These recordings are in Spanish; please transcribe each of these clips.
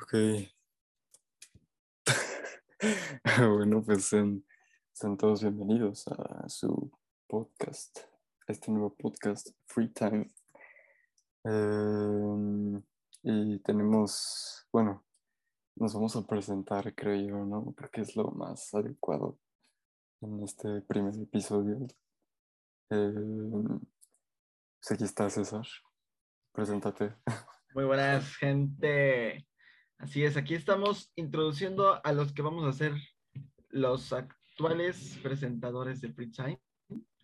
Ok. bueno, pues sean, todos bienvenidos a su podcast, este nuevo podcast, Free Time. Em, y tenemos, bueno, nos vamos a presentar, creo yo, ¿no? Porque es lo más adecuado en este primer episodio. Em, pues aquí está César. Preséntate. Muy buenas, gente. Así es, aquí estamos introduciendo a los que vamos a ser los actuales presentadores de Free Time,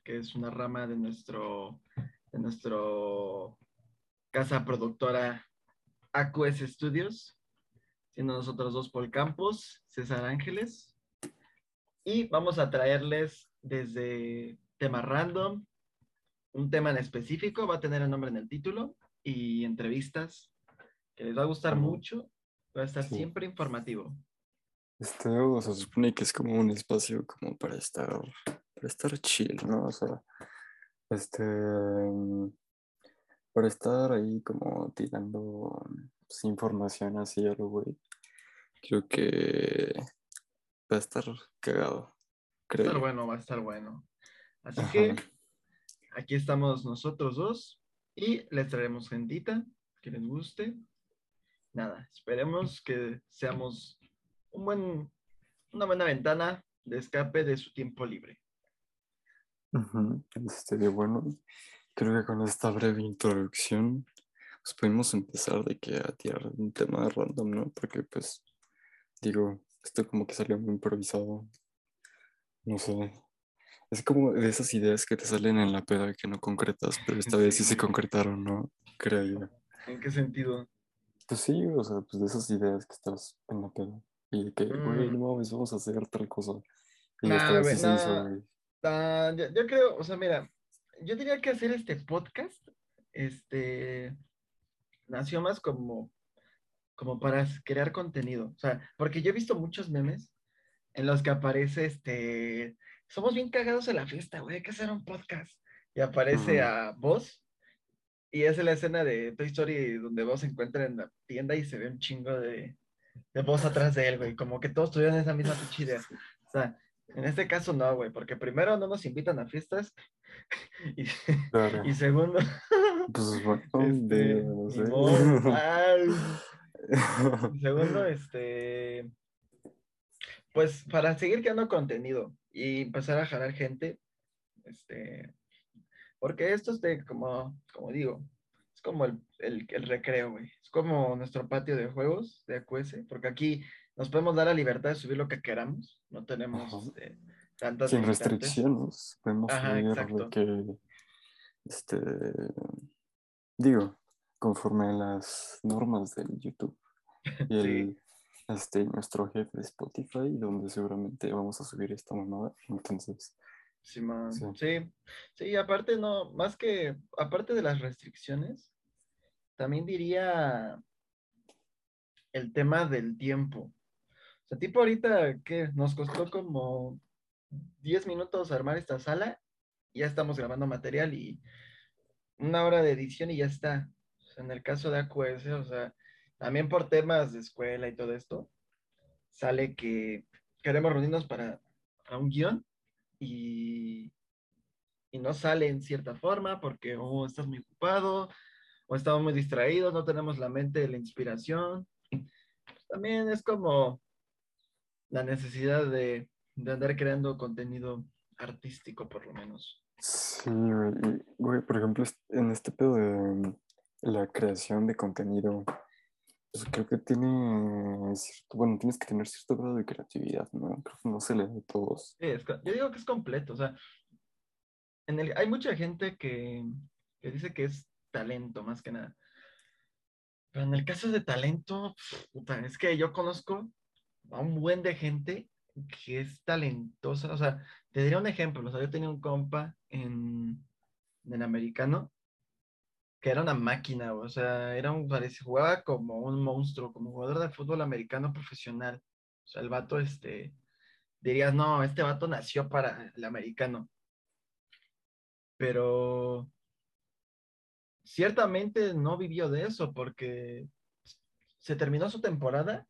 que es una rama de nuestro, de nuestro casa productora AQS Studios, siendo nosotros dos Paul Campos, César Ángeles, y vamos a traerles desde tema random, un tema en específico, va a tener el nombre en el título, y entrevistas que les va a gustar mucho. Va a estar siempre informativo. Este, o sea, se supone que es como un espacio como para estar, para estar chill, ¿no? O sea, este, para estar ahí como tirando pues, información así algo, güey. Creo que va a estar cagado. Creo. Va a estar bueno, va a estar bueno. Así que aquí estamos nosotros dos y les traeremos gentita que les guste. Nada, esperemos que seamos un buen, una buena ventana de escape de su tiempo libre. Este, bueno, creo que con esta breve introducción pues podemos empezar de que a tirar un tema random, ¿no? Porque pues digo, esto como que salió muy improvisado. No sé, es como de esas ideas que te salen en la peda que no concretas, pero esta vez sí se concretaron, ¿no? Creo yo. ¿En qué sentido? Pues sí, o sea, pues de esas ideas que estás en la peda. Y que, güey, mm. no mames, vamos a hacer otra cosa. Y esta vez se hizo, güey. yo, yo, creo, o sea, mira, yo diría que hacer este podcast, este, nació más como, como para crear contenido. O sea, porque yo he visto muchos memes en los que aparece este somos bien cagados en la fiesta, güey, hay que hacer un podcast. Y aparece a Vos, y es la escena de Toy Story donde Vos se encuentra en la tienda y se ve un chingo de, de Vos atrás de él, güey, como que todos tuvieron esa misma idea. O sea, en este caso no, güey, porque primero no nos invitan a fiestas y, y segundo... Pues bueno, este, no sé. y segundo, este... Pues para seguir creando contenido, y empezar a jalar gente, este, porque esto es de, como, como digo, es como el, el, el recreo, güey, es como nuestro patio de juegos de AQS, porque aquí nos podemos dar la libertad de subir lo que queramos, no tenemos este, tantas Sin restricciones, podemos subir lo que, este, digo, conforme a las normas del YouTube y el, este, nuestro jefe de Spotify, donde seguramente vamos a subir esta mamada. Entonces. Sí, sí. sí, aparte no, más que, aparte de las restricciones, también diría el tema del tiempo. O sea, tipo ahorita que nos costó como 10 minutos armar esta sala, ya estamos grabando material y una hora de edición y ya está. en el caso de AQS, o sea, también por temas de escuela y todo esto, sale que queremos reunirnos para, un guion y, y, no sale en cierta forma porque o estás muy ocupado o estamos muy distraídos, no tenemos la mente de la inspiración. También es como la necesidad de, de andar creando contenido artístico, por lo menos. Sí, güey. Por ejemplo, en este pedo de la creación de contenido, pues creo que tiene cierto, bueno, tienes que tener cierto grado de creatividad, ¿no? Creo que no se le da a todos. Yo digo que es completo, o sea, en el, hay mucha gente que, que, dice que es talento, más que nada. Pero en el caso de talento, puta, es que yo conozco a un buen de gente que es talentosa, o sea, te diría un ejemplo, o sea, yo tenía un compa en, en el americano que era una máquina, o sea, era un, parece, jugaba como un monstruo, como jugador de fútbol americano profesional. O sea, el vato, este, dirías, no, este vato nació para el americano. Pero ciertamente no vivió de eso, porque se terminó su temporada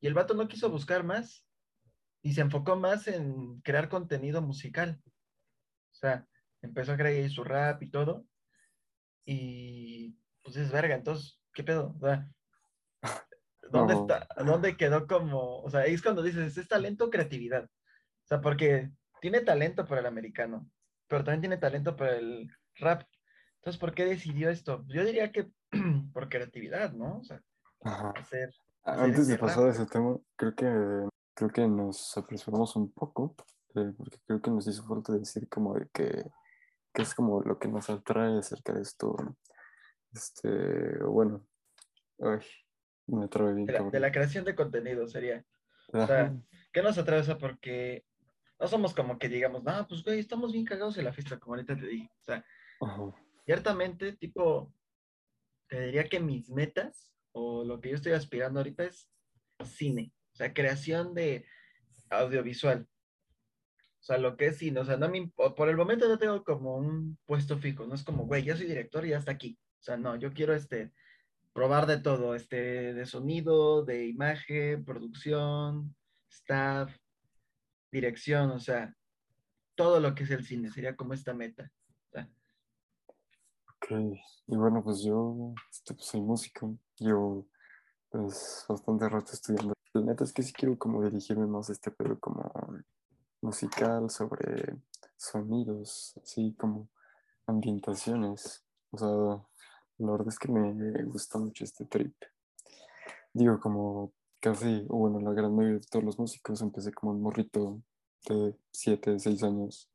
y el vato no quiso buscar más y se enfocó más en crear contenido musical. O sea, empezó a crear su rap y todo. Y pues es verga, entonces, ¿qué pedo? O sea, ¿dónde está? ¿Dónde quedó como? O sea, ahí es cuando dices, ¿es talento o creatividad? O sea, porque tiene talento para el americano, pero también tiene talento para el rap. Entonces, ¿por qué decidió esto? Yo diría que por creatividad, ¿no? O sea, hacer, Antes de pasar a ese tema, creo que, creo que nos apresuramos un poco, eh, porque creo que nos hizo falta decir como de que, que, es como lo que nos atrae acerca de esto. Este, bueno, ay, me atrae bien. De la, creación de contenido sería. O sea, ¿qué nos atrae? O porque no somos como que digamos, no, pues güey, estamos bien cagados en la fiesta, como ahorita te dije. O sea, ciertamente, tipo, te diría que mis metas o lo que yo estoy aspirando ahorita es cine, o sea, creación de audiovisual. O sea, lo que es cine, o sea, no me, por el momento no tengo como un puesto fijo, no es como, güey, ya soy director y ya está aquí. O sea, no, yo quiero este, probar de todo, este, de sonido, de imagen, producción, staff, dirección, o sea, todo lo que es el cine, sería como esta meta. Ok, y bueno, pues yo este, pues, soy músico, yo pues bastante rato estudiando. La neta es que sí quiero como dirigirme más a este pedo como musical sobre sonidos, así como ambientaciones. O sea, la verdad es que me gusta mucho este trip. Digo, como casi, bueno, la gran mayoría de todos los músicos empecé como un morrito de 7, 6 años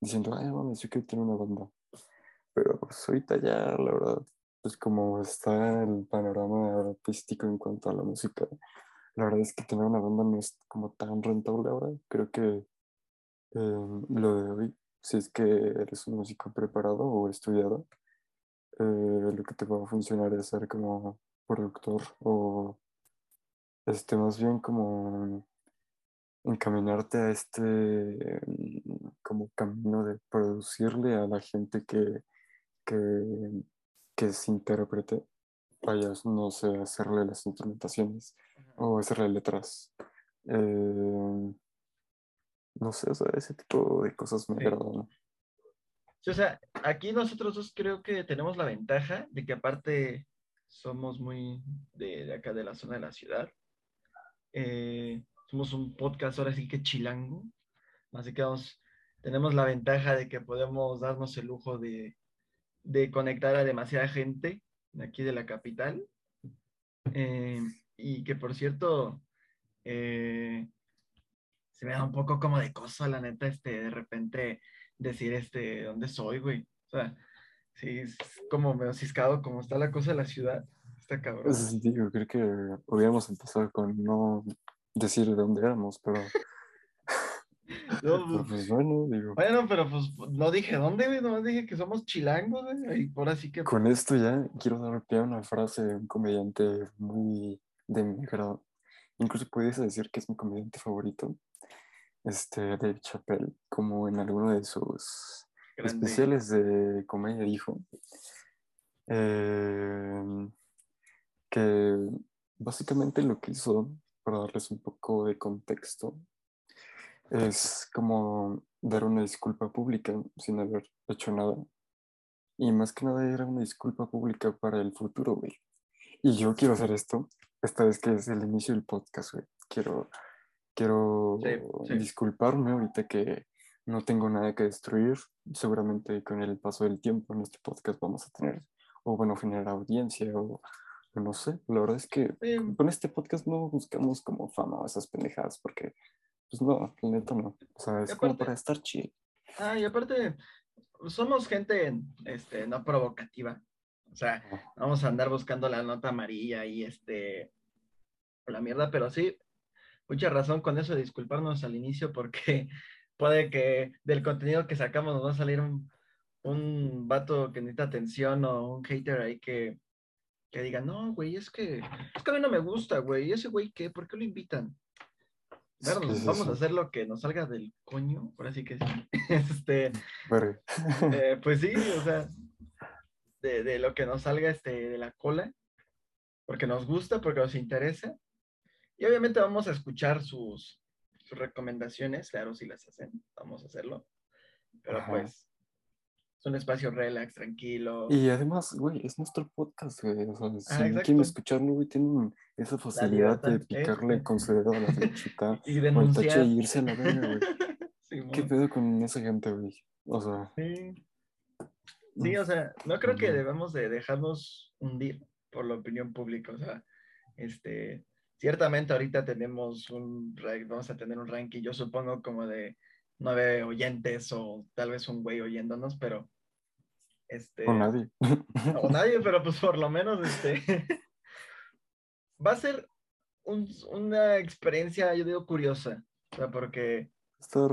diciendo, ay, mames, yo quiero tener una banda. Pero pues ahorita ya, la verdad, pues como está el panorama artístico en cuanto a la música, la verdad es que tener una banda no es como tan rentable ahora. Creo que em, lo de hoy, si es que eres un músico preparado o estudiado, eh, lo que te va a funcionar es ser como productor o este más bien como encaminarte a este mm, como camino de producirle a la gente que, que, que se intérprete, vayas, no sé, hacerle las instrumentaciones o hacerle letras. Eh, no sé, o sea, ese tipo de cosas me agradan. o sea, aquí nosotros dos creo que tenemos la ventaja de que aparte somos muy de, de acá de la zona de la ciudad. Eh, somos un podcast ahora sí que chilango, así que tenemos la ventaja de que podemos darnos el lujo de, conectar a demasiada gente de aquí de la capital. Eh, y que por cierto, eh, se me da un poco como de cosa, la neta, este, de repente decir, este, ¿dónde soy, güey? O sea, sí, es como medio ciscado como está la cosa de la ciudad. Está cabrón. Pues, digo, creo que hubiéramos empezado con no decir de dónde éramos, pero... No, pues, bueno, digo. Bueno, pero pues no dije dónde, güey, nomás dije que somos chilangos, güey, y por así que... Con esto ya quiero dar pie a una frase de un comediante muy de mi grado. Incluso pudiese decir que es mi comediante favorito, este, Dave Chappelle, como en alguno de sus especiales de comedia dijo, eh, que básicamente lo que hizo para darles un poco de contexto, es como dar una disculpa pública sin haber hecho nada. Y más que nada era una disculpa pública para el futuro, güey. Y yo quiero hacer esto, esta vez que es el inicio del podcast, güey. Quiero, quiero disculparme ahorita que no tengo nada que destruir. Seguramente con el paso del tiempo en este podcast vamos a tener, o bueno, generar audiencia o no sé, la verdad es que con este podcast no buscamos como fama o esas pendejadas, porque, pues no, neta no. O sea, es como para estar chill. Ah, y aparte, somos gente este, no provocativa. O sea, vamos a andar buscando la nota amarilla y este, la mierda, pero sí, mucha razón con eso de disculparnos al inicio, porque puede que del contenido que sacamos nos va a salir un, un vato que necesita atención o un hater ahí que que digan, no, güey, es que, es que a mí no me gusta, güey, ese güey, ¿qué? ¿Por qué lo invitan? Claro, vamos a hacer lo que nos salga del coño, por así que sí. este, eh, pues sí, o sea, de, de, lo que nos salga este, de la cola. porque nos gusta, porque nos interesa. Y obviamente vamos a escuchar sus, sus recomendaciones, claro, si las hacen, vamos a hacerlo. Pero pues, es un espacio relax, tranquilo. Y además, güey, es nuestro podcast, güey. O sea, si quieren escucharlo, güey, tienen esa facilidad de picarle con su dedo a la flechita y denunciar. y irse a la verga, güey. ¿Qué pedo con esa gente, güey? O sea. Sí. sí, o sea, no creo que debamos de dejarnos hundir por la opinión pública. O sea, este, ciertamente ahorita tenemos un, vamos a tener un ranking, yo supongo como de nueve oyentes o tal vez un güey oyéndonos, pero este... O nadie. O nadie, pero pues por lo menos este... va a ser una experiencia, yo digo, curiosa, o sea, porque... Estar,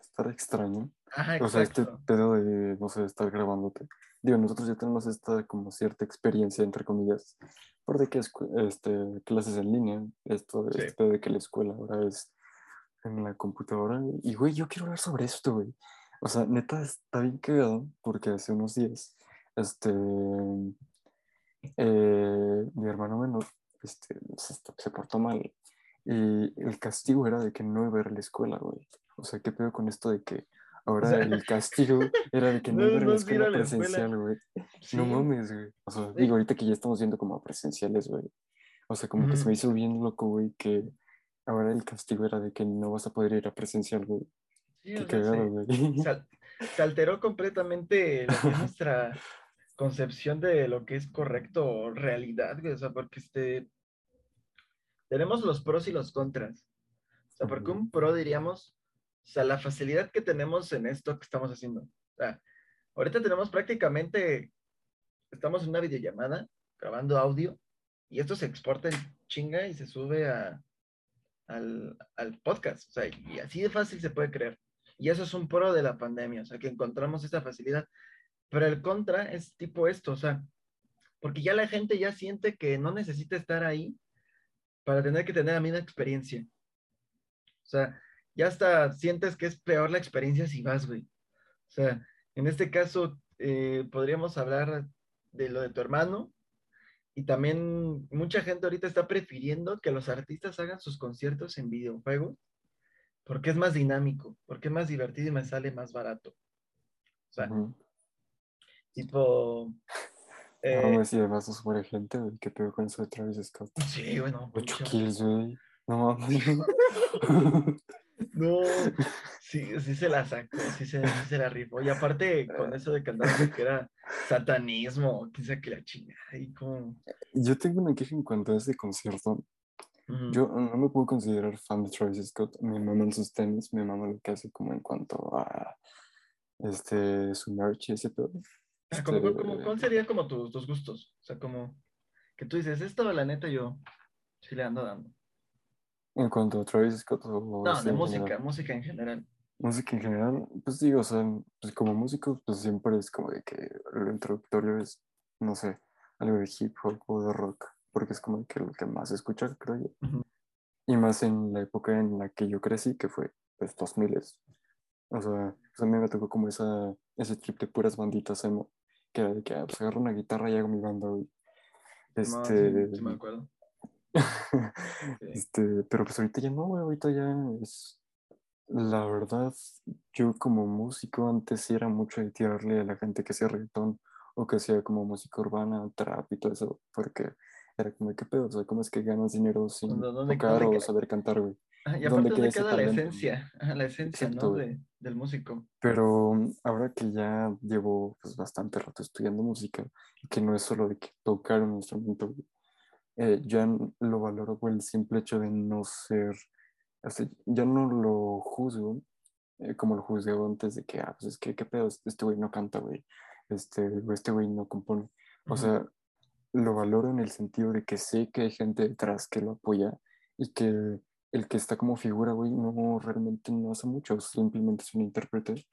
estar extraño. Ajá, o sea, este pedo de, no sé, estar grabándote. Digo, nosotros ya tenemos esta como cierta experiencia, entre comillas, por de que este, clases en línea, esto, este de que la escuela ahora es en la computadora. Y, güey, yo quiero hablar sobre esto, güey. O sea, neta, está bien cagado porque hace unos días, este, eh, mi hermano menor, este, se, portó mal. Y el castigo era de que no iba a ir a la escuela, güey. O sea, ¿qué pedo con esto de que ahora el castigo era de que no, iba a la escuela presencial, güey? No mames, güey. O sea, digo, ahorita que ya estamos viendo como presenciales, güey. O sea, como que se me hizo bien loco, güey, que Ahora el castigo era de que no vas a poder ir a presencial, güey. Sí, Qué cagado, güey. Se, alteró completamente nuestra concepción de lo que es correcto o realidad, güey. O sea, porque este. Tenemos los pros y los contras. O sea, porque un pro diríamos, o sea, la facilidad que tenemos en esto que estamos haciendo. O sea, ahorita tenemos prácticamente, estamos en una videollamada grabando audio y esto se exporta en chinga y se sube a, al, podcast. O sea, y así de fácil se puede creer. Y eso es un pro de la pandemia, o sea, que encontramos esa facilidad. Pero el contra es tipo esto, o sea, porque ya la gente ya siente que no necesita estar ahí para tener que tener la misma experiencia. O sea, ya hasta sientes que es peor la experiencia si vas, güey. O sea, en este caso, eh, podríamos hablar de lo de tu hermano, y también mucha gente ahorita está prefiriendo que los artistas hagan sus conciertos en videojuegos porque es más dinámico, porque es más divertido y me sale más barato. O sea, tipo... Eh, no, y además nos muere gente, güey, que pegó con eso de Travis Scott. Sí, bueno. 8 kills, güey. No mames. no, sí, sí se la sacó, sí se, sí se la rifó. Y aparte, con eso de cantar que era satanismo, quién que la chingada. Y como... Yo tengo una queja en cuanto a ese concierto. Yo no me puedo considerar fan de Travis Scott. Me maman sus tenis, me maman lo que hace como en cuanto a este, su merch y ese todo. Este, ¿Cuál sería como tus, tus gustos? O sea, como que tú dices, esto la neta yo sí le ando dando. En cuanto a Travis Scott o... No, de música, música en general. Música en general, pues digo, o sea, pues como músico, pues siempre es como de que lo introductorio es, no sé, algo de hip hop o de rock, porque es como que lo que más escucha, creo yo. Y más en la época en la que yo crecí, que fue, pues, 2000 O sea, pues a mí me tocó como esa, ese trip de puras banditas emo, que era de que, ah, pues agarro una guitarra y hago mi banda, güey. Este... sí, me acuerdo. este, pero pues ahorita ya no, güey, ahorita ya es la verdad, yo como músico antes era mucho de tirarle a la gente que sea reggaetón o que sea como música urbana, trap y todo eso, porque era como, ¿qué pedo? O sea, ¿cómo es que ganas dinero sin tocar o saber cantar, güey? y aparte, ¿dónde queda la esencia? la esencia, ¿no? del músico. Pero mm, ahora que ya llevo pues, bastante rato estudiando música, que no es solo de que tocar un instrumento, eh, ya lo valoro por el simple hecho de no ser yo no lo juzgo eh, como lo juzgaba antes de que, ah, pues es que, ¿qué pedo? Este güey no canta, güey. Este, este güey no compone. O sea, lo valoro en el sentido de que sé que hay gente detrás que lo apoya y que el que está como figura, güey, no realmente no hace mucho, simplemente es un intérprete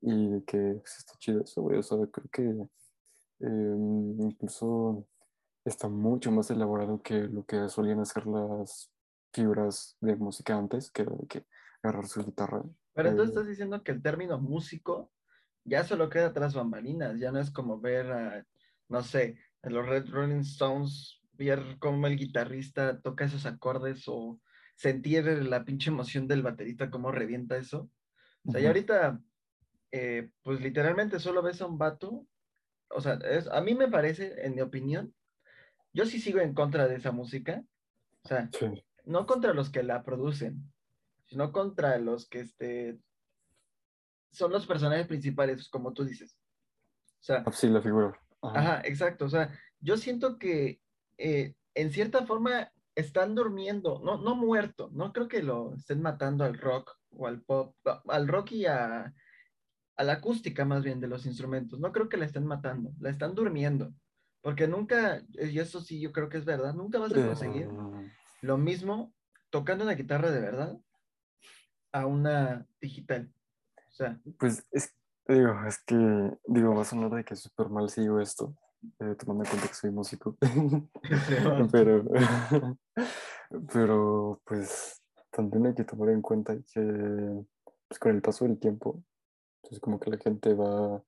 y que pues, está chido eso, güey. O sea, creo que em, incluso está mucho más elaborado que lo que solían hacer las figuras de música antes, que era de que agarrar su guitarra. Pero entonces eh, estás diciendo que el término músico ya solo queda tras bambalinas, ya no es como ver a, no sé, a los Red Rolling Stones ver cómo el guitarrista toca esos acordes o sentir la pinche emoción del baterista, cómo revienta eso. O sea, y ahorita, eh, pues literalmente solo ves a un vato. O sea, es, a mí me parece, en mi opinión, yo sí sigo en contra de esa música. O sea, no contra los que la producen, sino contra los que este, son los personajes principales, como tú dices. O sea, ah, sí, la figura. Ajá. exacto. O sea, yo siento que eh, en cierta forma están durmiendo, no, no muerto, no creo que lo estén matando al rock o al pop, al rock y a, a la acústica más bien de los instrumentos, no creo que la estén matando, la están durmiendo, porque nunca, y eso sí yo creo que es verdad, nunca vas a conseguir eh. lo mismo tocando una guitarra de verdad a una digital. O sea, pues es, digo, es que, digo, va a sonar de que súper mal sigo esto, eh, tomando en cuenta que soy músico. pero, pero, pues, también hay que tomar en cuenta que pues, con el paso del tiempo, es pues, como que la gente va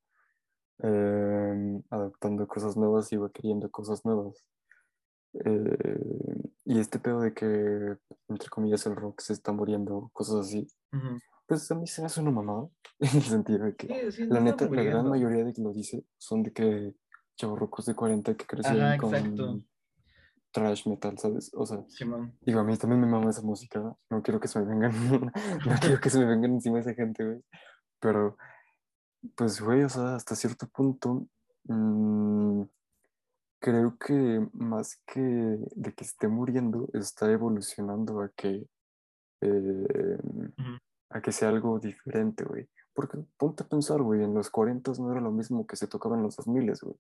em, adaptando cosas nuevas y va queriendo cosas nuevas. Eh, y este pedo de que, entre comillas, el rock se está muriendo, cosas así, pues a mí se me hace una mamada, en el sentido de que, la neta, la gran mayoría de que lo dice son de que chavorrucos de 40 que crecieron con trash metal, ¿sabes? O sea, digo, a mí también me mama esa música, no quiero que se me vengan, no quiero que se me vengan encima esa gente, güey, pero, pues, güey, o sea, hasta cierto punto, mmm, creo que más que de que esté muriendo, está evolucionando a que, eh, a que sea algo diferente, güey. Porque ponte a pensar, güey, en los 40 no era lo mismo que se tocaba en los 2000, güey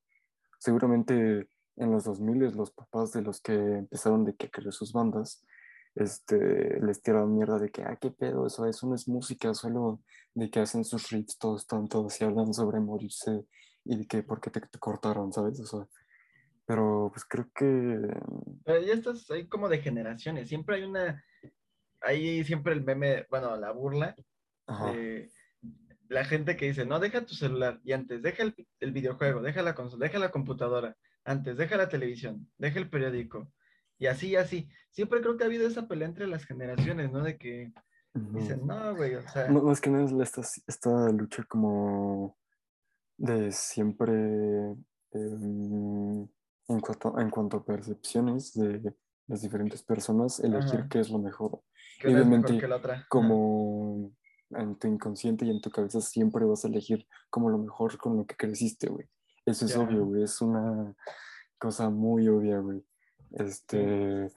seguramente en los 2000 los papás de los que empezaron de que crear sus bandas, este, les tiraron mierda de que, ah, qué pedo, eso, eso no es música, solo de que hacen sus riffs todos tontos y hablan sobre morirse y de que por qué te, cortaron, ¿sabes? O sea, pero pues creo que... Pero ya estás ahí como de generaciones, siempre hay una, ahí siempre el meme, bueno, la burla de la gente que dice, no, deja tu celular y antes, deja el, videojuego, deja la consola, deja la computadora, antes, deja la televisión, deja el periódico, y así, y así. Siempre creo que ha habido esa pelea entre las generaciones, ¿no? De que dicen, no, güey, o sea... No, más que nada es esta, esta lucha como de siempre em, en, cuanto, en cuanto a percepciones de las diferentes personas, elegir qué es lo mejor. obviamente, como en tu inconsciente y en tu cabeza siempre vas a elegir como lo mejor con lo que creciste, güey. Eso es obvio, güey. Es una cosa muy obvia, güey. Este.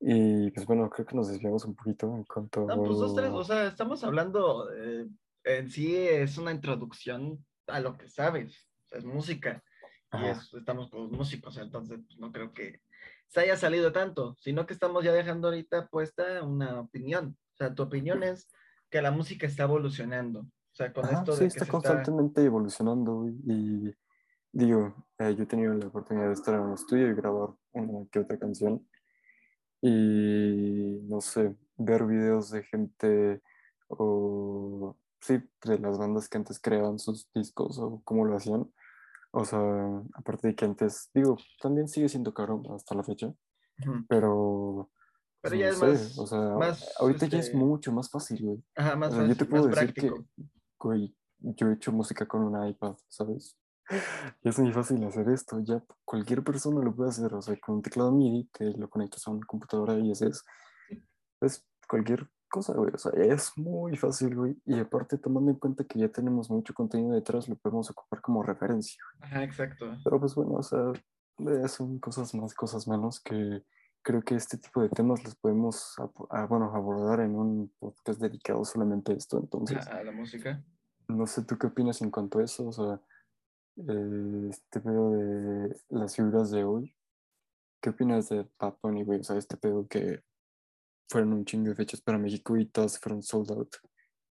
Y pues bueno, creo que nos desviamos un poquito en cuanto. No, pues dos, tres, o sea, estamos hablando. Eh, en sí es una introducción a lo que sabes. O sea, es música. Y estamos con músicos, entonces pues, no creo que se haya salido tanto, sino que estamos ya dejando ahorita puesta una opinión. O sea, tu opinión es que la música está evolucionando. O sea, con esto sí, está constantemente evolucionando y digo, eh, yo he tenido la oportunidad de estar en un estudio y grabar una que otra canción y no sé, ver videos de gente o sí, de las bandas que antes creaban sus discos o cómo lo hacían. O sea, aparte de que antes, digo, también sigue siendo caro hasta la fecha, pero pero ya es más. O sea, ahorita ya es este mucho más fácil, güey. Ajá, más fácil. Yo te puedo decir que, güey, yo he hecho música con un iPad, ¿sabes? Es muy fácil hacer esto. Ya cualquier persona lo puede hacer. O sea, con un teclado MIDI que lo conectas a una computadora y es, es cualquier cosa, güey. O sea, es muy fácil, güey. Y aparte, tomando en cuenta que ya tenemos mucho contenido detrás, lo podemos ocupar como referencia. Ajá, exacto. Pero pues bueno, o sea, son cosas más, cosas menos que creo que este tipo de temas los podemos bueno, abordar en un podcast dedicado solamente a esto. Entonces, a la música. No sé, ¿tú qué opinas en cuanto a eso? O sea, eh, este pedo de las figuras de hoy. ¿Qué opinas de Bunny, güey? O sea, este pedo que fueron un chingo de fechas para México y todas fueron sold out.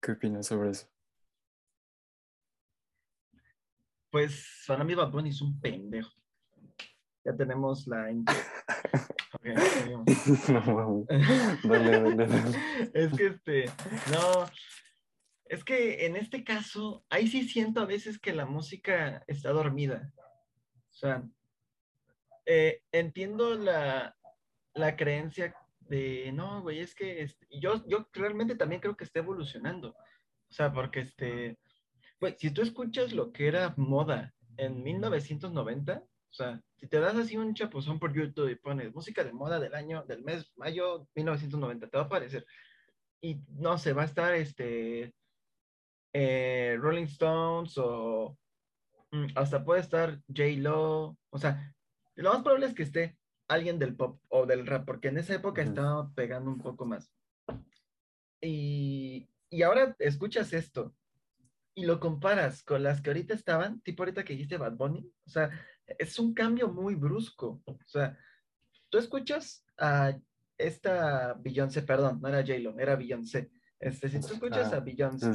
¿Qué opinas sobre eso? Pues para mí Bad Bunny es un pendejo. Ya tenemos la no, es que este, no, es que en este caso, ahí sí siento a veces que la música está dormida. O sea, eh, entiendo la, la creencia de, no, güey, es que este, yo, yo realmente también creo que está evolucionando. O sea, porque este, güey, si tú escuchas lo que era moda en 1990, o sea, si te das así un chapuzón por YouTube y pones música de moda del año, del mes mayo 1990, te va a aparecer. Y no sé, va a estar este eh, Rolling Stones o mm, hasta puede estar J. Lo. O sea, lo más probable es que esté alguien del pop o del rap, porque en esa época estaba pegando un poco más. Y, y ahora escuchas esto y lo comparas con las que ahorita estaban, tipo ahorita que dijiste Bad Bunny, o sea, es un cambio muy brusco. O sea, tú escuchas a esta Beyoncé, perdón, no era J-Lo, era Beyoncé. Este, si tú escuchas a Beyoncé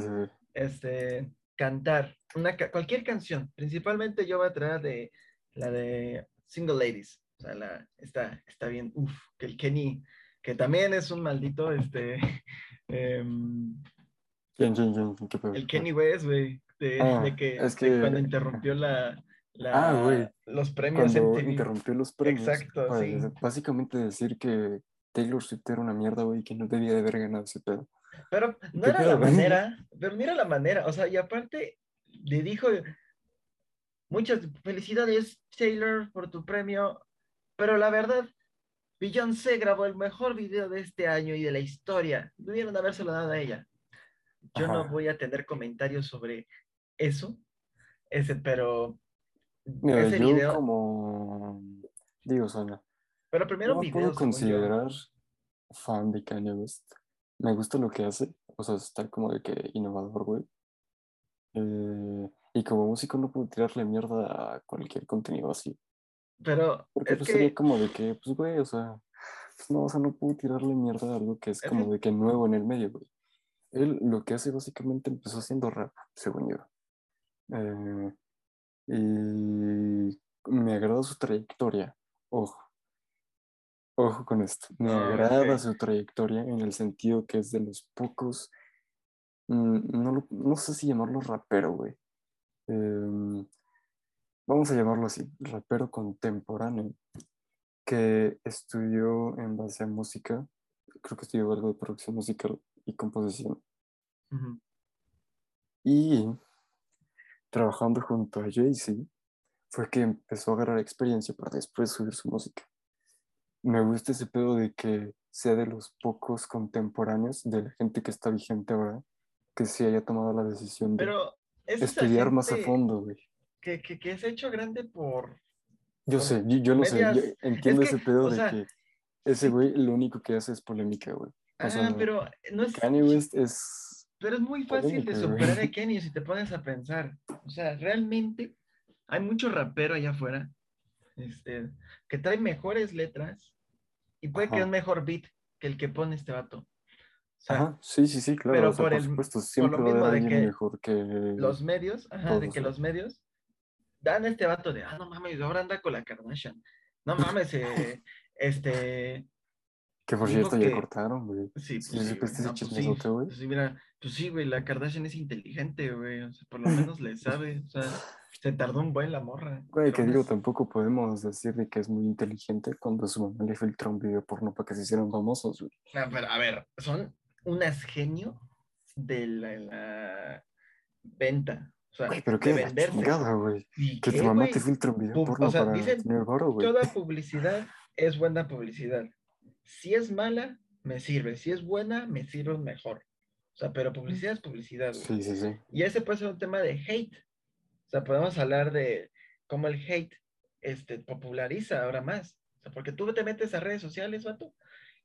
este, cantar una, cualquier canción, principalmente yo voy a traer de la de Single Ladies, o sea, la, está, está bien, uff, que el Kenny, que también es un maldito, este, em, el Kenny West, güey, de, Ah, de que, es de que- cuando interrumpió la, la- Ah, güey, los premios Cuando interrumpió los premios. Exacto, sí. Básicamente decir que Taylor Swift era una mierda, güey, que no debía de haber ganado ese pedo. Pero no ¿Qué era la manera, pero mira la manera, o sea, y aparte le dijo muchas felicidades Taylor por tu premio, pero la verdad, Beyoncé grabó el mejor video de este año y de la historia, debieron habérselo dado a ella. Yo no Ajá. voy a tener comentarios sobre eso, ese, pero Mira, ese yo video, como, digo, Sonia, pero primero no video, puedo yo. considerar fan de Kanye West. Me gusta lo que hace, o sea, está como de que innovador, güey. Eh, y como músico no puedo tirarle mierda a cualquier contenido así. pero Porque es pues que sería como de que, pues güey, o sea, pues no, o sea, no puedo tirarle mierda a algo que es como de que nuevo en el medio, güey. Él lo que hace básicamente empezó haciendo rap, según yo. Eh, y me agrada su trayectoria. Ojo. Ojo con esto. Me Ah, agrada su trayectoria en el sentido que es de los pocos. mm, No, lo- no sé si llamarlo rapero, güey. Em, vamos a llamarlo así, rapero contemporáneo, que estudió en base a música, creo que estudió algo de producción musical y composición, y trabajando junto a Jay-Z, fue que empezó a agarrar experiencia para después subir su música. Me gusta ese pedo de que sea de los pocos contemporáneos, de la gente que está vigente ahora, que se haya tomado la decisión de pero es estudiar más a fondo, güey. Que, que, que ha hecho grande por Yo Por sé, yo, yo lo sé, yo entiendo es que, ese pedo de sea, que ese sí. güey lo único que hace es polémica, güey. O Ah, sea, pero no es, Kanye West es... pero es muy fácil de polémica, superar a Kenny si te pones a pensar. O sea, realmente hay mucho rapero allá afuera este, que trae mejores letras y puede que un mejor beat que el que pone este vato. O sea, Ajá, sí, sí, sí, claro. pero o sea, por por, el- supuesto, siempre lo va a mismo de que mejor que... los medios, ajá, de que los medios dan a este vato de, ah, no mames, ahora anda con la Kardashian. No mames, eh, este, Que por cierto ya que- cortaron, güey. Sí, ¿Sí pues sí, supiste güey. ese No, pues sí, güey? pues sí, mira, pues sí, güey, la Kardashian es inteligente, güey, o sea, por lo menos le sabe, o sea, se tardó un buen la morra. Güey, que digo, tampoco podemos decir de que es muy inteligente cuando su mamá le filtra un video porno para que se hicieran famosos, güey. No, pero a ver, son unas genio de la, la venta, o sea, Güey, pero qué de la venderse. chingada, güey. ¿Y Que qué, tu mamá güey? te filtre un video Pub- porno o sea, para dicen, tener güey. Toda publicidad es buena publicidad. Si es mala, me sirve. Si es buena, me sirve mejor. O sea, pero publicidad es publicidad, güey. Sí, sí, sí. Y ese puede ser un tema de hate. Sea, podemos hablar de cómo el hate este, populariza ahora más. O sea, porque tú te metes a redes sociales, vato,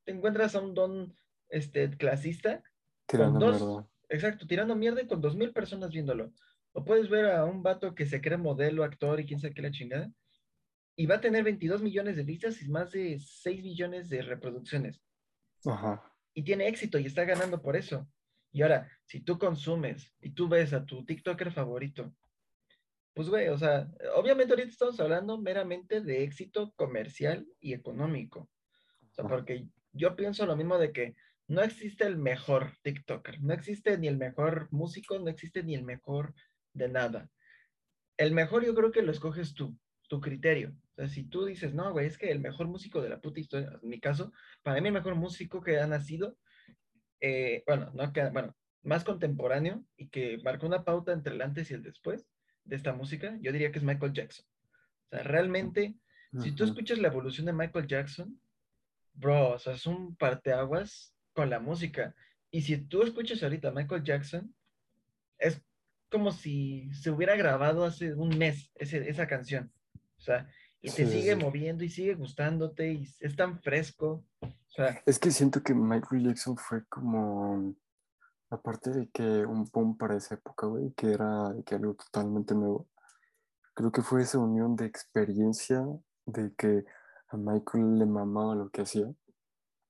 te encuentras a un don este, clasista, Tirando dos- mierda. exacto, tirando mierda y con dos mil personas viéndolo. O puedes ver a un vato que se cree modelo, actor y quién sabe qué la chingada, y va a tener 22 millones de vistas y más de 6 millones de reproducciones Ajá. y tiene éxito y está ganando por eso. Y ahora, si tú consumes y tú ves a tu TikToker favorito, pues güey, o sea, obviamente ahorita estamos hablando meramente de éxito comercial y económico. O sea, porque yo pienso lo mismo de que no existe el mejor TikToker, no existe ni el mejor músico, no existe ni el mejor de nada. El mejor yo creo que lo escoges tú, tu criterio. O O sea, si tú dices, no, güey, es que el mejor músico de la puta historia, en mi caso, para mí el mejor músico que ha nacido, eh, bueno, no que, bueno, más contemporáneo y que marcó una pauta entre el antes y el después de esta música, yo diría que es Michael Jackson. O sea, realmente, si tú escuchas la evolución de Michael Jackson, bro, o sea, es un parteaguas con la música. Y si tú escuchas ahorita Michael Jackson, es como si se hubiera grabado hace un mes esa canción. O sea, y te sigue moviendo y sigue gustándote y es tan fresco. O sea, es que siento que Michael Jackson fue como, aparte de que un boom para esa época, güey, que era que algo totalmente nuevo. Creo que fue esa unión de experiencia de que a Michael le mamaba lo que hacía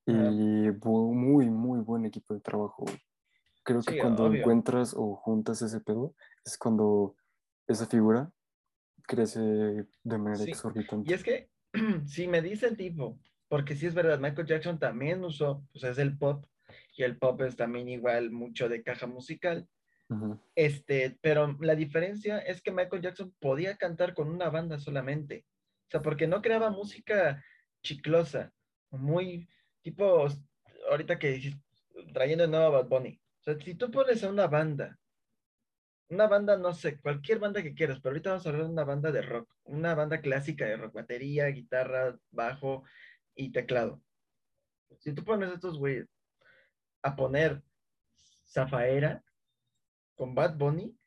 y fue muy, muy buen equipo de trabajo. Creo que cuando encuentras o juntas ese pedo es cuando esa figura crece de manera exorbitante. Y es que, si me dice el tipo, porque sí es verdad, Michael Jackson también usó, pues es el pop, y el pop es también igual mucho de caja musical. Este, pero la diferencia es que Michael Jackson podía cantar con una banda solamente. O sea, porque no creaba música chiclosa, muy tipo, ahorita que trayendo de nuevo a Bad Bunny. O sea, si tú pones a una banda una banda, no sé, cualquier banda que quieras, pero ahorita vamos a hablar de una banda de rock, una banda clásica de rock, batería, guitarra, bajo y teclado. Si tú pones a estos güeyes a poner Zafaera con Bad Bunny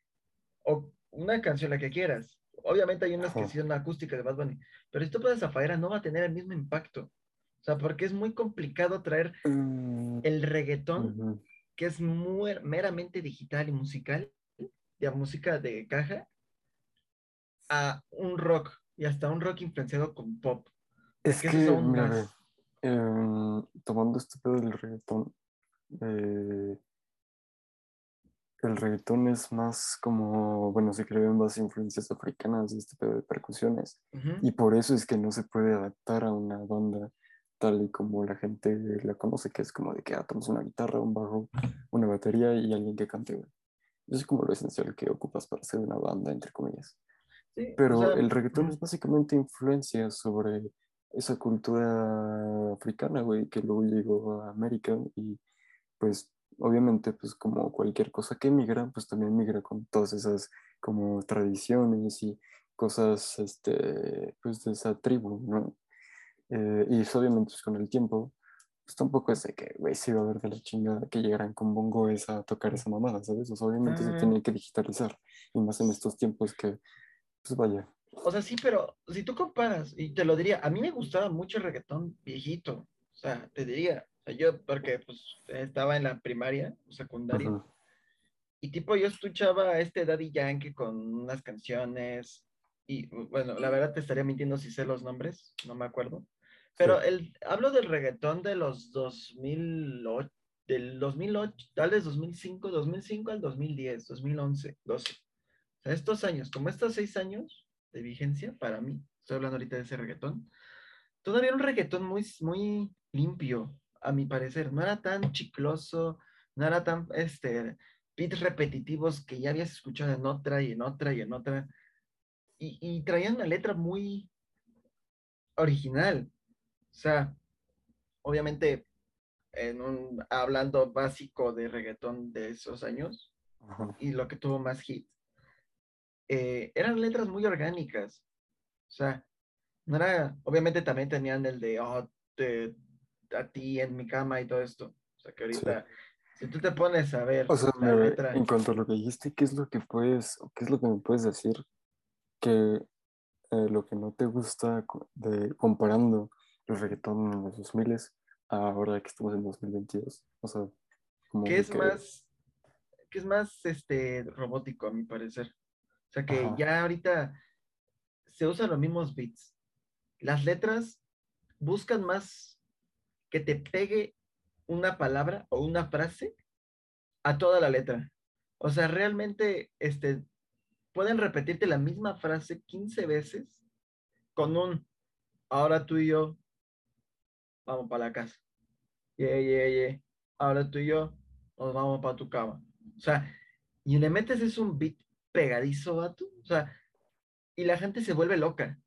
o una canción la que quieras, obviamente hay unas que son acústicas de Bad Bunny, pero si tú pones Zafaera no va a tener el mismo impacto. O sea, porque es muy complicado traer mm, el reggaetón, que es muy, meramente digital y musical, de música de caja a un rock y hasta un rock influenciado con pop. Es que, mira, em, tomando este pedo del reggaetón, eh, el reggaetón es más como, bueno, se crean más influencias africanas, este pedo de percusiones, y por eso es que no se puede adaptar a una banda tal y como la gente la conoce, que es como de que ah, una guitarra, un bajo, una batería y alguien que cante. Es como lo esencial que ocupas para hacer una banda, entre comillas. Pero el reggaetón es básicamente influencia sobre esa cultura africana, güey, que luego llegó a América y pues obviamente pues como cualquier cosa que migra, pues también migra con todas esas como tradiciones y cosas, este, pues de esa tribu, ¿no? Eh, y obviamente pues, con el tiempo pues tampoco es de que, güey, se iba a ver de la chingada que llegaran con bongoes a tocar esa mamada, ¿sabes? O sea, obviamente se tiene que digitalizar, y más en estos tiempos que, pues vaya. O sea, sí, pero si tú comparas, y te lo diría, a mí me gustaba mucho el reggaetón viejito, o sea, te diría, yo, porque pues estaba en la primaria, o secundaria, y tipo yo escuchaba a este Daddy Yankee con unas canciones, y bueno, la verdad te estaría mintiendo si sé los nombres, no me acuerdo, pero el, hablo del reggaetón de los 2008, del 2008, tal vez 2005, 2005 al 2010, 2011, 12. O sea, estos años, como estos seis años de vigencia para mí, estoy hablando ahorita de ese reggaetón, todavía era un reggaetón muy, muy limpio, a mi parecer. No era tan chicloso, no era tan, este, beats repetitivos que ya habías escuchado en otra y en otra y en otra. Y, y traían una letra muy original. O sea, obviamente, en un, hablando básico de reggaetón de esos años y lo que tuvo más hit, eh, eran letras muy orgánicas. O sea, no era, obviamente también tenían el de, oh, a ti en mi cama y todo esto. O sea, que ahorita, si tú te pones a ver la letra. En cuanto a lo que dijiste, ¿qué es lo que puedes, qué es lo que me puedes decir que eh, lo que no te gusta de comparando el reggaetón en los 2000 ahora que estamos en 2022. O sea, como ¿Qué es más, que es más este, robótico, a mi parecer? O sea, que ya ahorita se usan los mismos beats. Las letras buscan más que te pegue una palabra o una frase a toda la letra. O sea, realmente este, pueden repetirte la misma frase 15 veces con un ahora tú y yo vamos para la casa. Yeah, yeah, yeah. Ahora tú y yo nos vamos para tu cama. O sea, y le metes es un beat pegadizo, vato. O sea, y la gente se vuelve loca.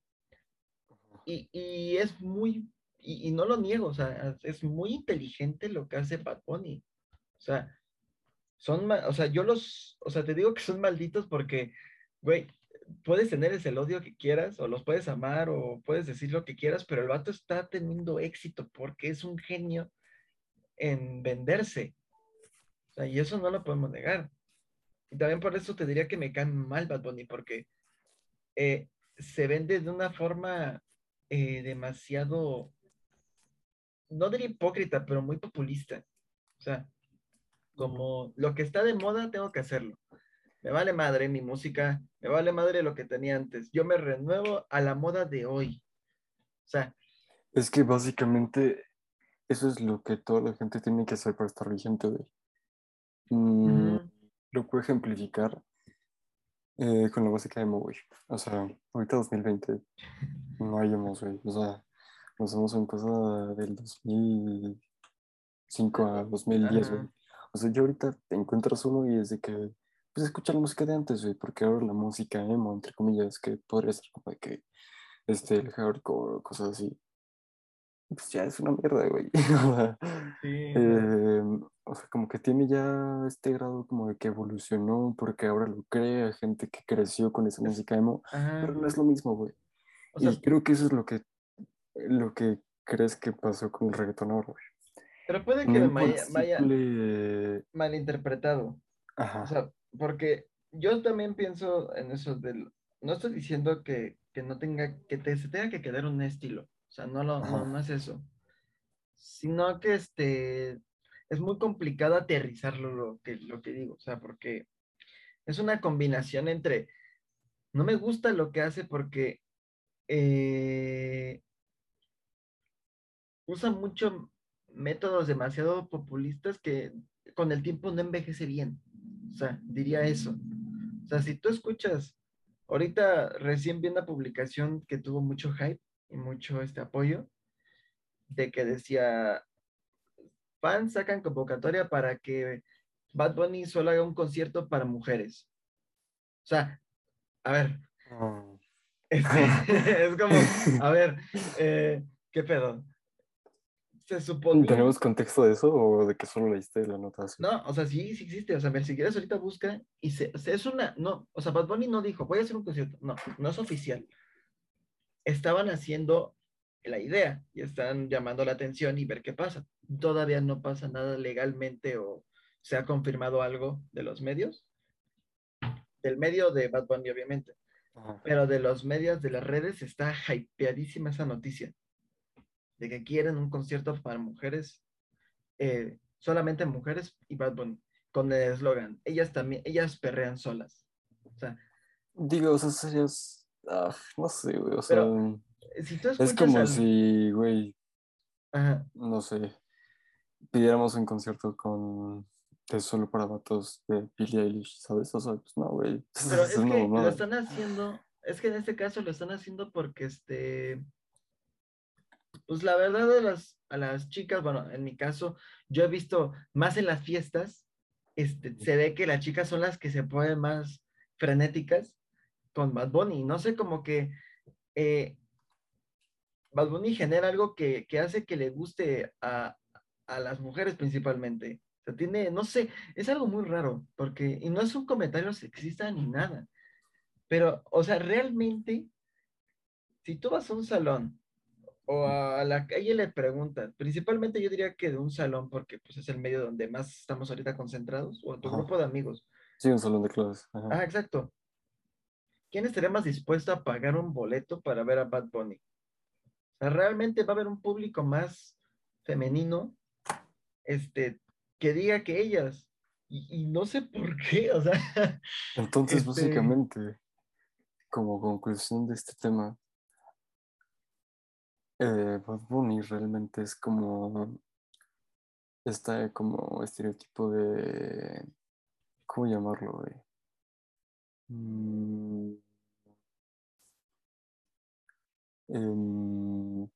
y, es muy, y, no lo niego, o sea, es muy inteligente lo que hace Bad Bunny. O sea, son, o sea, yo los, o sea, te digo que son malditos porque, güey, puedes tener ese odio que quieras, o los puedes amar, o puedes decir lo que quieras, pero el vato está teniendo éxito porque es un genio en venderse. O sea, y eso no lo podemos negar. Y también por eso te diría que me cae mal Bad Bunny, porque eh, se vende de una forma eh, demasiado, no diría hipócrita, pero muy populista. O sea, como lo que está de moda, tengo que hacerlo. Me vale madre mi música, me vale madre lo que tenía antes. Yo me renuevo a la moda de hoy. O sea. Es que básicamente eso es lo que toda la gente tiene que hacer para estar vigente hoy. Mm, lo puedo ejemplificar eh, con la música de güey. O sea, ahorita 2020 no hay emo. O sea, nos vamos en cosa del 2005 a 2010, güey. O sea, yo ahorita te encuentras uno y es de que, pues escucha la música de antes, güey, porque ahora la música emo, entre comillas, que podría ser como de que, este, el hardcore, cosas así, pues ya es una mierda, güey. Em, o sea, como que tiene ya este grado como de que evolucionó porque ahora lo crea gente que creció con esa música emo, pero no es lo mismo, güey. y creo que eso es lo que, lo que crees que pasó con el reggaetón ahora, güey. Pero puede que vaya, malinterpretado. O sea, porque yo también pienso en eso del... No estoy diciendo que, que no tenga, que te, se tenga que quedar un estilo. O sea, no, lo, no, es eso. Sino que este, es muy complicado aterrizarlo lo que, lo que digo. O sea, porque es una combinación entre, no me gusta lo que hace porque eh, usa mucho métodos demasiado populistas que con el tiempo no envejece bien. O sea, diría eso. O sea, si tú escuchas, ahorita recién vi una publicación que tuvo mucho hype y mucho este apoyo, de que decía, fans sacan convocatoria para que Bad Bunny solo haga un concierto para mujeres. O sea, a ver. Oh. es como, a ver, eh, ¿qué pedo? Se supone. ¿Tenemos contexto de eso o de que solo leíste la nota No, o sea, sí, sí existe. O sea, si quieres ahorita busca y se, es una, no, o sea, Bad Bunny no dijo, voy a hacer un concierto. No, no es oficial estaban haciendo la idea y están llamando la atención y ver qué pasa. Todavía no pasa nada legalmente o se ha confirmado algo de los medios. Del medio de Bad Bunny, obviamente. Pero de los medios de las redes está hypeadísima esa noticia. De que quieren un concierto para mujeres, eh, solamente mujeres y Bad Bunny. Con el eslogan, ellas también, ellas perrean solas. O sea, Digo, o sea, Ah, no sé, güey, o sea. es como si, güey, no sé, pidiéramos un concierto con de solo para vatos de Billie Eilish, ¿sabes? O sea, pues no, güey. Pero es, que lo están haciendo, es que en este caso lo están haciendo porque este, pues la verdad de las, a las chicas, bueno, en mi caso, yo he visto más en las fiestas, este, se ve que las chicas son las que se ponen más frenéticas con Bad Bunny. No sé, como que eh, Bad genera algo que, hace que le guste a, las mujeres principalmente. O tiene, no sé, es algo muy raro, porque, y no es un comentario sexista ni nada, pero, o sea, realmente, si tú vas a un salón o a la calle le preguntas, principalmente yo diría que de un salón, porque pues es el medio donde más estamos ahorita concentrados, o a tu grupo de amigos. Sí, un salón de clases. Ah, exacto. ¿quién estaría más dispuesto a pagar un boleto para ver a Bad Bunny? O sea, realmente va a haber un público más femenino, este, que diga que ellas. Y, no sé por qué, o sea. Entonces, este básicamente, como conclusión de este tema, eh, Bad Bunny realmente es como está como estereotipo de ¿cómo llamarlo? Mm, Em,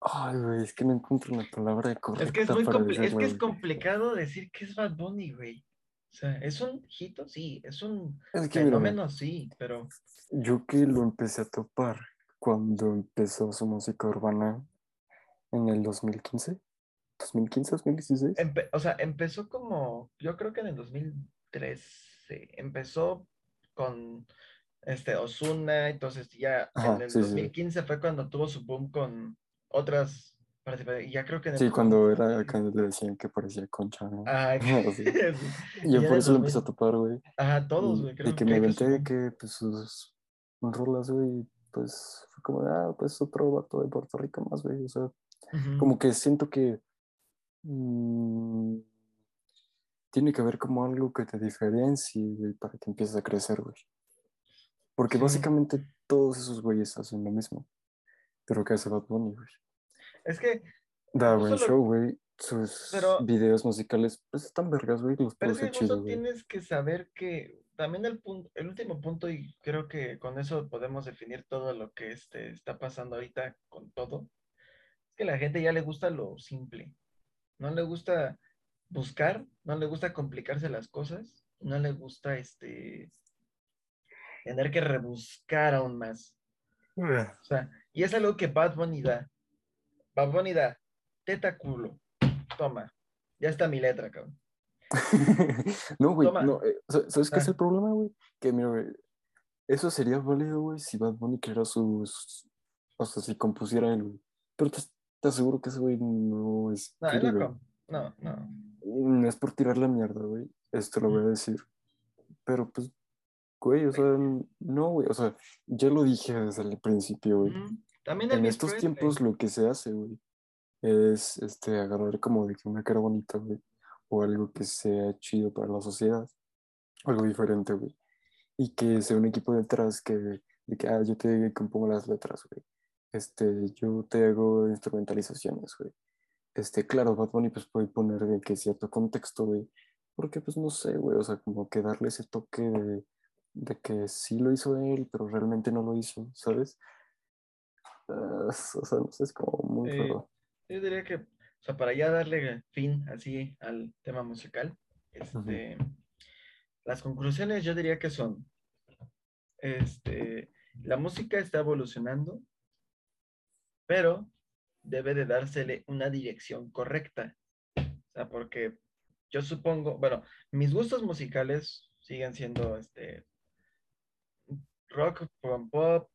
ay, güey, es que no encuentro una palabra correcta. Es que es, muy es, que es complicado decir que es Bad Bunny, güey. O sea, ¿es un hito? Sí. ¿Es un fenómeno? sí, pero... Yo que lo empecé a topar cuando empezó su música urbana en el 2015. 2015, 2016. o sea, empezó como, yo creo que en el 2013, empezó con este Osuna, entonces ya en el 2015 fue cuando tuvo su boom con otras y ya creo que sí, cuando era cuando le decían que parecía concha, ¿no? Ah, sí. Y yo por eso lo empecé a topar, güey. Ajá, todos, güey. Y que me inventé que, pues sus rolas, güey, pues fue como, ah, pues otro vato de Puerto Rico más, güey. O sea, como que siento que mm, tiene que haber como algo que te diferencie, güey, para que empieces a crecer, güey. Porque básicamente todos esos güeyes hacen lo mismo. Pero que hace Bad Bunny, güey. Es que. Da buen show, güey. Sus videos musicales, pues están vergas, güey. Los pero es que tienes que saber que también el, punto, el último punto, y creo que con eso podemos definir todo lo que este, está pasando ahorita con todo, es que a la gente ya le gusta lo simple. No le gusta buscar, no le gusta complicarse las cosas, no le gusta este tener que rebuscar aún más. O sea, y es algo que Bad Bunny da. Babonida, teta culo. Toma. Ya está mi letra, cabrón. no, güey, no. Eh, ¿Sabes qué es ah. el problema, güey? Que, mira, güey, eso sería válido, güey, si Bad Bunny creara sus. O sea, si compusiera él, güey. Pero te, te, aseguro que ese güey no es. No, no, no, no. No es por tirar la mierda, güey. Esto lo voy a decir. Pero, pues, güey, o sea, no, güey. O sea, ya lo dije desde el principio, güey en estos tiempos lo que se hace, güey, es este, agarrar como de que una cara bonita, güey, o algo que sea chido para la sociedad, algo diferente, güey, y que sea un equipo detrás que, de que, ah, yo te compongo las letras, güey, este, yo te hago instrumentalizaciones, güey. Este, claro, Bad Bunny pues puede poner de que cierto contexto, güey, porque pues no sé, güey, o sea, como que darle ese toque de, de que sí lo hizo él, pero realmente no lo hizo, ¿sabes? o sea, no sé, es como muy Yo diría que, o sea, para ya darle fin así al tema musical, este, las conclusiones yo diría que son, este, la música está evolucionando, pero debe de dársele una dirección correcta. O sea, porque yo supongo, bueno, mis gustos musicales siguen siendo este rock, pop,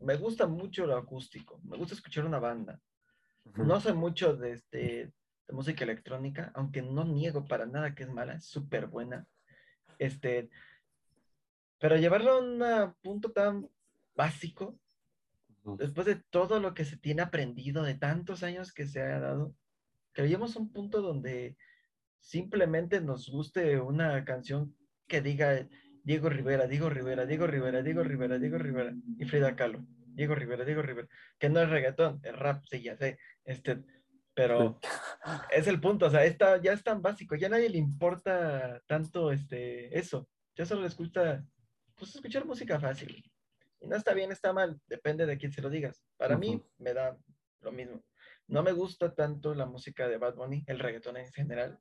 me gusta mucho lo acústico, me gusta escuchar una banda. No sé mucho de, este, de música electrónica, aunque no niego para nada que es mala, es súper buena. Este, pero llevarlo a un punto tan básico, después de todo lo que se tiene aprendido, de tantos años que se ha dado, que lleguemos a un punto donde simplemente nos guste una canción que diga Diego Rivera, Diego Rivera, Diego Rivera, Diego Rivera, Diego Rivera y Frida Kahlo. Diego Rivera, Diego Rivera, que no es reggaetón, es rap, sí, ya sé, este, pero es el punto, o sea, está, ya es tan básico, ya a nadie le importa tanto este, eso, ya solo les gusta, pues, escuchar música fácil. Y no está bien, está mal, depende de quién se lo digas. Para mí me da lo mismo. No me gusta tanto la música de Bad Bunny, el reggaetón en general,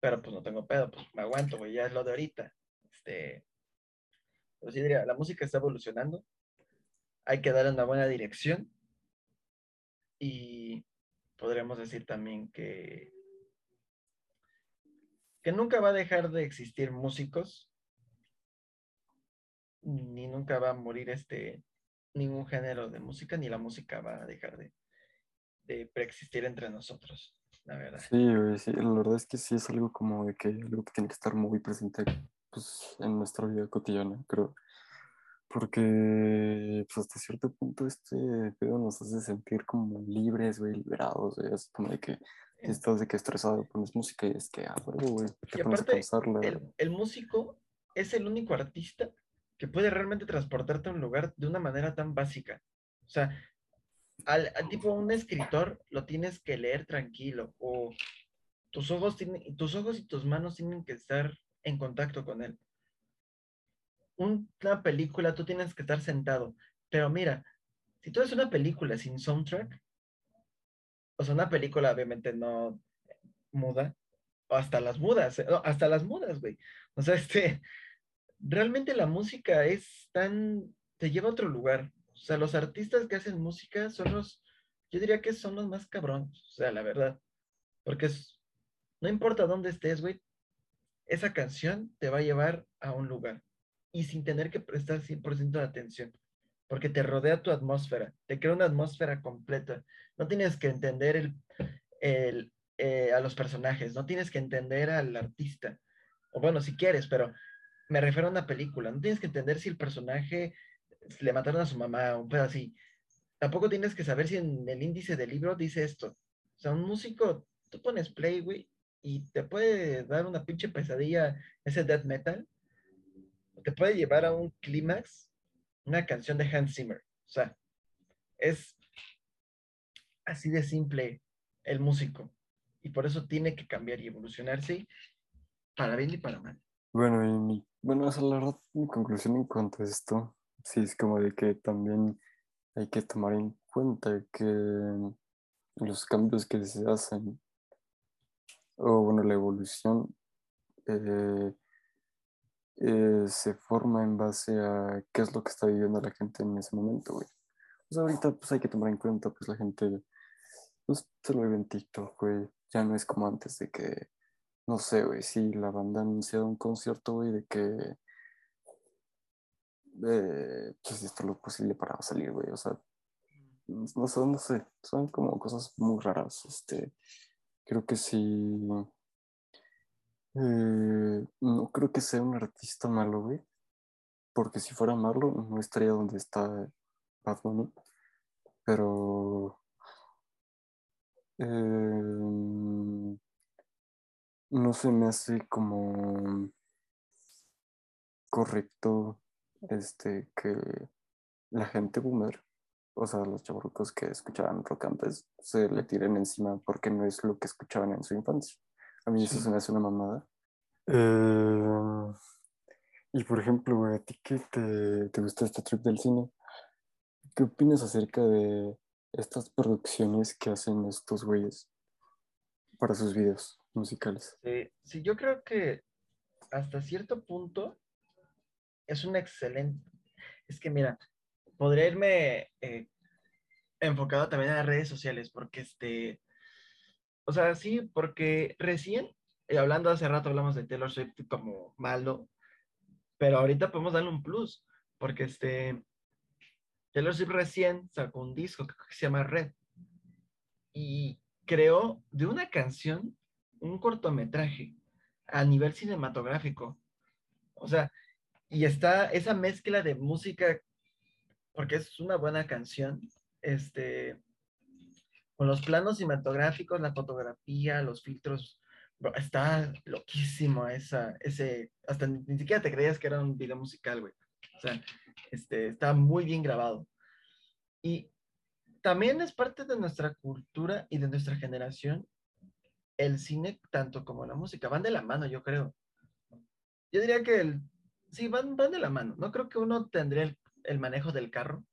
pero pues no tengo pedo, pues me aguanto, güey, ya es lo de ahorita. Este, pero sí diría, la música está evolucionando, hay que darle una buena dirección y podríamos decir también que, que nunca va a dejar de existir músicos, ni nunca va a morir este ningún género de música, ni la música va a dejar de, de preexistir entre nosotros, la verdad. Sí, sí, la verdad es que sí es algo como de que algo que tiene que estar muy presente pues, en nuestra vida cotidiana, creo. Porque pues, hasta cierto punto este pedo nos hace sentir como libres, güey, liberados, güey. Es como de que estás de que estresado, pones música y es que, ah, güey, te y aparte, el, el músico es el único artista que puede realmente transportarte a un lugar de una manera tan básica. O sea, al, al, tipo un escritor lo tienes que leer tranquilo o tus ojos tienen, tus ojos y tus manos tienen que estar en contacto con él. Una película, tú tienes que estar sentado. Pero mira, si tú haces una película sin soundtrack, o sea, una película obviamente no muda, o hasta las mudas, eh, hasta las mudas, güey. O sea, este, realmente la música es tan, te lleva a otro lugar. O sea, los artistas que hacen música son los, yo diría que son los más cabrones, o sea, la verdad. Porque no importa dónde estés, güey, esa canción te va a llevar a un lugar y sin tener que prestar 100% de atención, porque te rodea tu atmósfera, te crea una atmósfera completa. No tienes que entender el, eh, a los personajes, no tienes que entender al artista, o bueno, si quieres, pero me refiero a una película, no tienes que entender si el personaje le mataron a su mamá, un pedo así. Tampoco tienes que saber si en el índice del libro dice esto. O sea, un músico, tú pones play, güey, y te puede dar una pinche pesadilla ese death metal, te puede llevar a un clímax, una canción de Hans Zimmer. O sea, es así de simple el músico. Y por eso tiene que cambiar y evolucionarse para bien y para mal. Bueno, y mi, bueno, esa la verdad, mi conclusión en cuanto a esto, sí es como de que también hay que tomar en cuenta que los cambios que se hacen, o bueno, la evolución, eh, eh, se forma en base a qué es lo que está viviendo la gente en ese momento, güey. Pues ahorita pues hay que tomar en cuenta, pues la gente pues, se lo vive en TikTok, güey. Ya no es como antes de que, no sé, güey, si la banda ha anunciado un concierto, güey, de que eh, pues esto es lo posible para salir, güey. O sea, no, sé, no sé, son como cosas muy raras. Este, creo que sí eh, no creo que sea un artista malo, güey. Porque si fuera malo, no estaría donde está Bad Bunny. Pero. Eh, no se me hace como correcto este que la gente boomer, o sea, los chavorrucos que escuchaban rock antes, se le tiren encima porque no es lo que escuchaban en su infancia. A mí eso se me hace una mamada. Eh, y por ejemplo, a ti que te, te gusta este trip del cine, ¿qué opinas acerca de estas producciones que hacen estos güeyes para sus videos musicales? Sí, yo creo que hasta cierto punto es un excelente. Es que mira, podría irme eh, enfocado también a las redes sociales, porque este, o sea, sí, porque recién, y hablando hace rato, hablamos de Taylor Swift como malo, pero ahorita podemos darle un plus, porque este, Taylor Swift recién sacó un disco que se llama Red, y creó de una canción un cortometraje a nivel cinematográfico. O sea, y está esa mezcla de música, porque es una buena canción, este, con los planos cinematográficos, la fotografía, los filtros, está loquísimo esa, ese, hasta ni, siquiera te creías que era un video musical, güey. O sea, este, está muy bien grabado. Y también es parte de nuestra cultura y de nuestra generación el cine tanto como la música. Van de la mano, yo creo. Yo diría que el, sí, van, van de la mano. No creo que uno tendría el, el manejo del carro.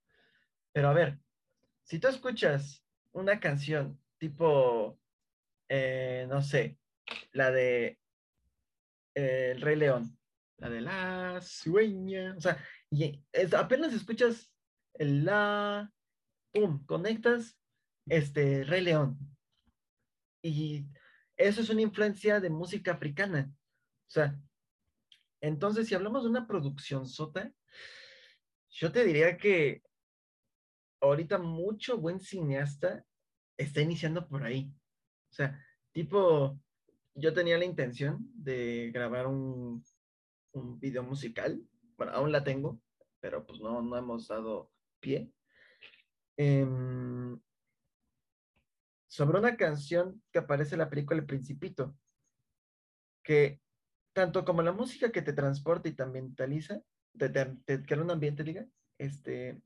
Pero a ver, si tú escuchas una canción tipo, eh, no sé, la de eh, El Rey León, la de la sueña, o sea, apenas escuchas el la, pum, conectas este Rey León. Y eso es una influencia de música africana. O sea, entonces si hablamos de una producción sota, yo te diría que ahorita mucho buen cineasta está iniciando por ahí. O sea, tipo, yo tenía la intención de grabar un, un video musical. Bueno, aún la tengo, pero pues no, no hemos dado pie. Em, sobre una canción que aparece en la película El Principito, que tanto como la música que te transporta y te ambientaliza, te, te, crea un ambiente, diga, este,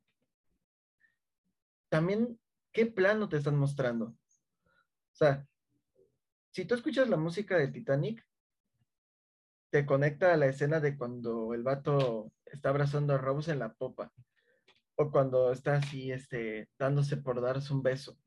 también, ¿qué plano te están mostrando? O sea, si tú escuchas la música de Titanic, te conecta a la escena de cuando el vato está abrazando a Rose en la popa. O cuando está así, este, dándose por darse un beso.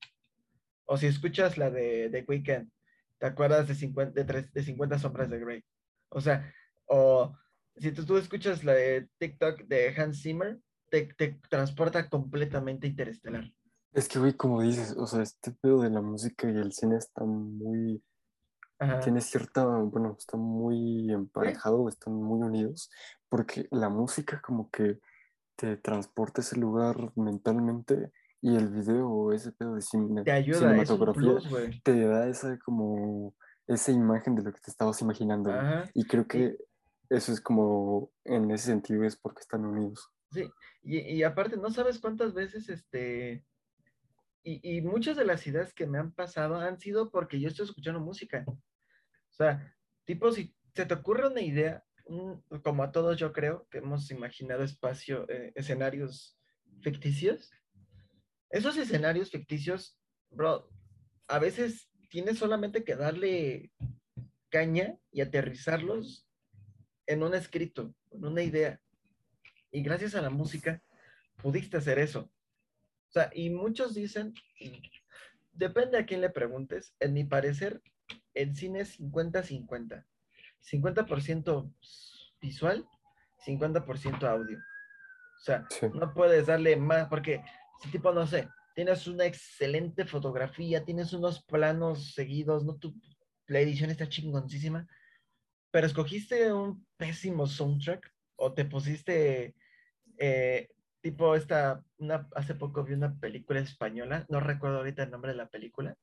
O si escuchas la de The Weeknd, te acuerdas de 50, de, 50 sombras de Grey. O sea, o si tú, tú, escuchas la de TikTok de Hans Zimmer, te, te transporta completamente interestelar. Es que, güey, como dices, o sea, este pedo de la música y el cine está muy... Tiene cierta, bueno, está muy emparejado, están muy unidos, porque la música como que te transporta a ese lugar mentalmente y el video, ese pedo de cine, te ayuda, cinematografía, te da esa como, esa imagen de lo que te estabas imaginando. Y creo que eso es como, en ese sentido es porque están unidos. Sí, y, aparte, no sabes cuántas veces, este, y, y, muchas de las ideas que me han pasado han sido porque yo estoy escuchando música. O sea, tipo, si se te ocurre una idea, como a todos yo creo que hemos imaginado espacio, eh, escenarios ficticios, esos escenarios ficticios, bro, a veces tienes solamente que darle caña y aterrizarlos en un escrito, en una idea. Y gracias a la música pudiste hacer eso. O sea, y muchos dicen, depende a quién le preguntes, en mi parecer, el cine es 50-50. 50%, visual, 50% audio. O sea, no puedes darle más, porque si tipo, no sé, tienes una excelente fotografía, tienes unos planos seguidos, ¿no? Tu, la edición está chingoncísima, pero escogiste un pésimo soundtrack o te pusiste eh, tipo esta, una, hace poco vi una película española, no recuerdo ahorita el nombre de la película,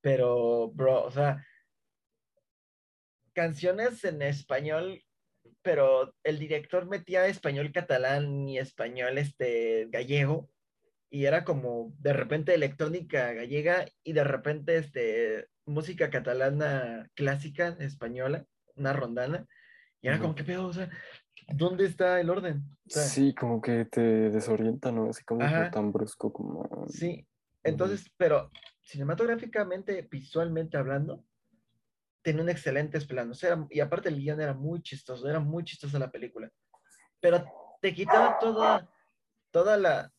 pero, bro, o sea, canciones en español, pero el director metía español catalán y español este gallego, y era como de repente electrónica gallega y de repente este música catalana clásica española, una rondana, y era como que pedo, o sea, ¿dónde está el orden? sí, como que te desorienta, ¿no? Así como tan brusco como... Sí, entonces, pero cinematográficamente, visualmente hablando, tiene un excelente plano. y aparte el guion era muy chistoso, era muy chistosa la película. Pero te quitaba toda, toda la...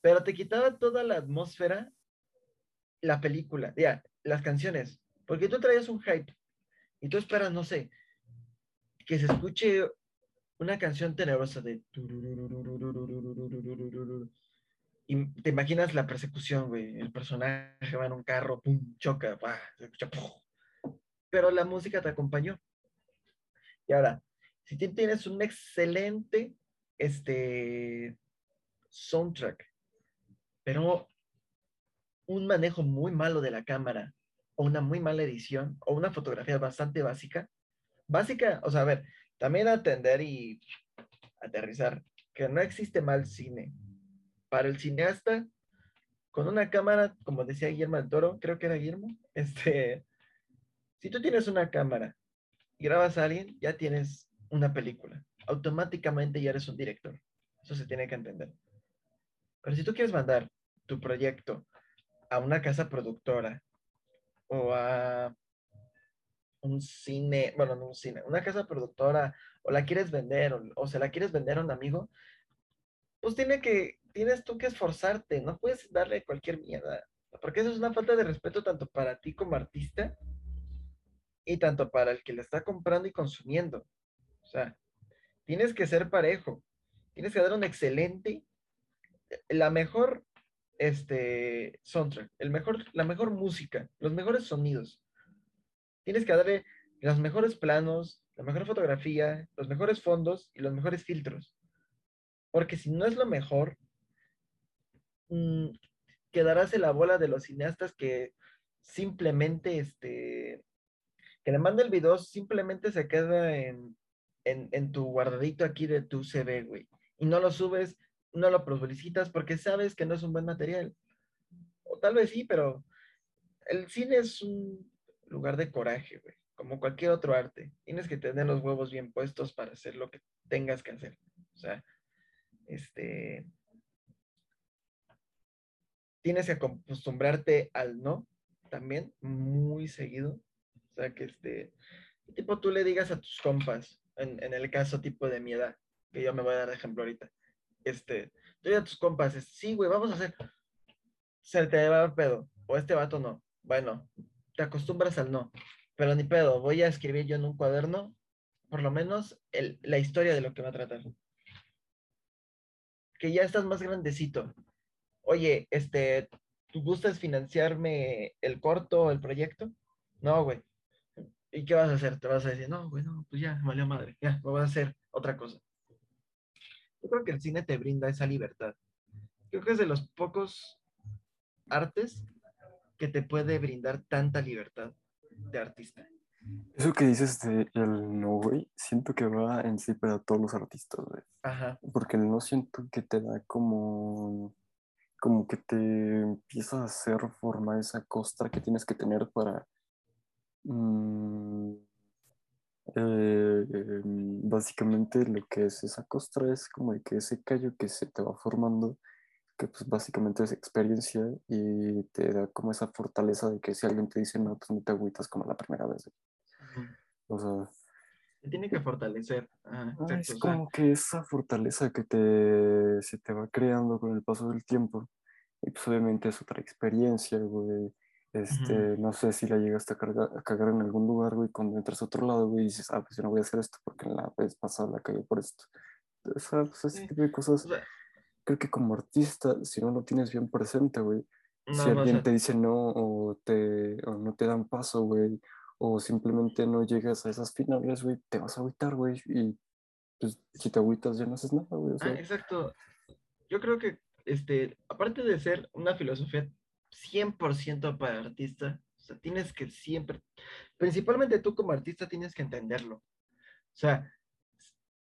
Pero te quitaba toda la atmósfera, la película, ya, las canciones. Porque tú traías un hype y tú esperas, no sé, que se escuche una canción tenebrosa de... Y te imaginas la persecución, güey. El personaje va en un carro, pum, choca, se escucha, Pero la música te acompañó. Y ahora, si tienes un excelente este, soundtrack, pero un manejo muy malo de la cámara, o una muy mala edición, o una fotografía bastante básica, básica, o sea, a ver, también atender y aterrizar, que no existe mal cine. Para el cineasta, con una cámara, como decía Guillermo del Toro, creo que era Guillermo, este, si tú tienes una cámara y grabas a alguien, ya tienes una película. Automáticamente ya eres un director. Eso se tiene que entender. Pero si tú quieres mandar tu proyecto a una casa productora o a un cine, bueno, no un cine, una casa productora, o la quieres vender, o, se la quieres vender a un amigo, pues tiene que, tienes tú que esforzarte, no puedes darle cualquier mierda, porque eso es una falta de respeto tanto para ti como artista y tanto para el que le está comprando y consumiendo. O sea, tienes que ser parejo, tienes que dar un excelente, la mejor este soundtrack, el mejor, la mejor música, los mejores sonidos. Tienes que darle los mejores planos, la mejor fotografía, los mejores fondos y los mejores filtros. Porque si no es lo mejor, mm, quedarás en la bola de los cineastas que simplemente, este, que le manda el video, simplemente se queda en, en, tu guardadito aquí de tu CV, güey. Y no lo subes, no lo publicitas porque sabes que no es un buen material. O tal vez sí, pero el cine es un lugar de coraje, güey. Como cualquier otro arte. Tienes que tener los huevos bien puestos para hacer lo que tengas que hacer. O sea, este. Tienes que acostumbrarte al no también, muy seguido. O sea, que este. Tipo, tú le digas a tus compas, en, el caso tipo de mi edad, que yo me voy a dar ejemplo ahorita. Este, tú a tus compas, sí, güey, vamos a hacer. Se te va a pedo. O este vato no. Bueno, te acostumbras al no. Pero ni pedo, voy a escribir yo en un cuaderno por lo menos la historia de lo que va a tratar. Que ya estás más grandecito. Oye, este, ¿tú gustas financiarme el corto, el proyecto? No, güey. ¿Y qué vas a hacer? Te vas a decir, no, güey, no, pues ya, valió madre, ya, me a hacer otra cosa. Yo creo que el cine te brinda esa libertad. Creo que es de los pocos artes que te puede brindar tanta libertad de artista. Eso que dices de el no, güey, siento que va en sí para todos los artistas, güey. Ajá. Porque el no siento que te da como, como que te empieza a hacer forma esa costra que tienes que tener para mm, eh, em, básicamente lo que es esa costra es como de que ese callo que se te va formando que pues básicamente es experiencia y te da como esa fortaleza de que si alguien te dice no, pues no te agüitas como la primera vez. O sea... Te tiene que fortalecer. Ah, es como que esa fortaleza que te, se te va creando con el paso del tiempo. Y pues obviamente es otra experiencia, güey. Este, no sé si la llegaste a, cargar, a cagar en algún lugar, güey, cuando entras a otro lado, güey, y dices, ah, pues yo no voy a hacer esto porque la vez pasada la cagué por esto. O sea, pues ese tipo de cosas creo que como artista, si no lo tienes bien presente, güey, si alguien te dice no o, te, o no te dan paso, güey, o simplemente no llegas a esas finales, güey, te vas a agüitar, güey, y pues si te agüitas ya no haces nada, güey. ah, exacto. Yo creo que, este, aparte de ser una filosofía 100% para artista, o sea, tienes que siempre, principalmente tú como artista tienes que entenderlo. O sea,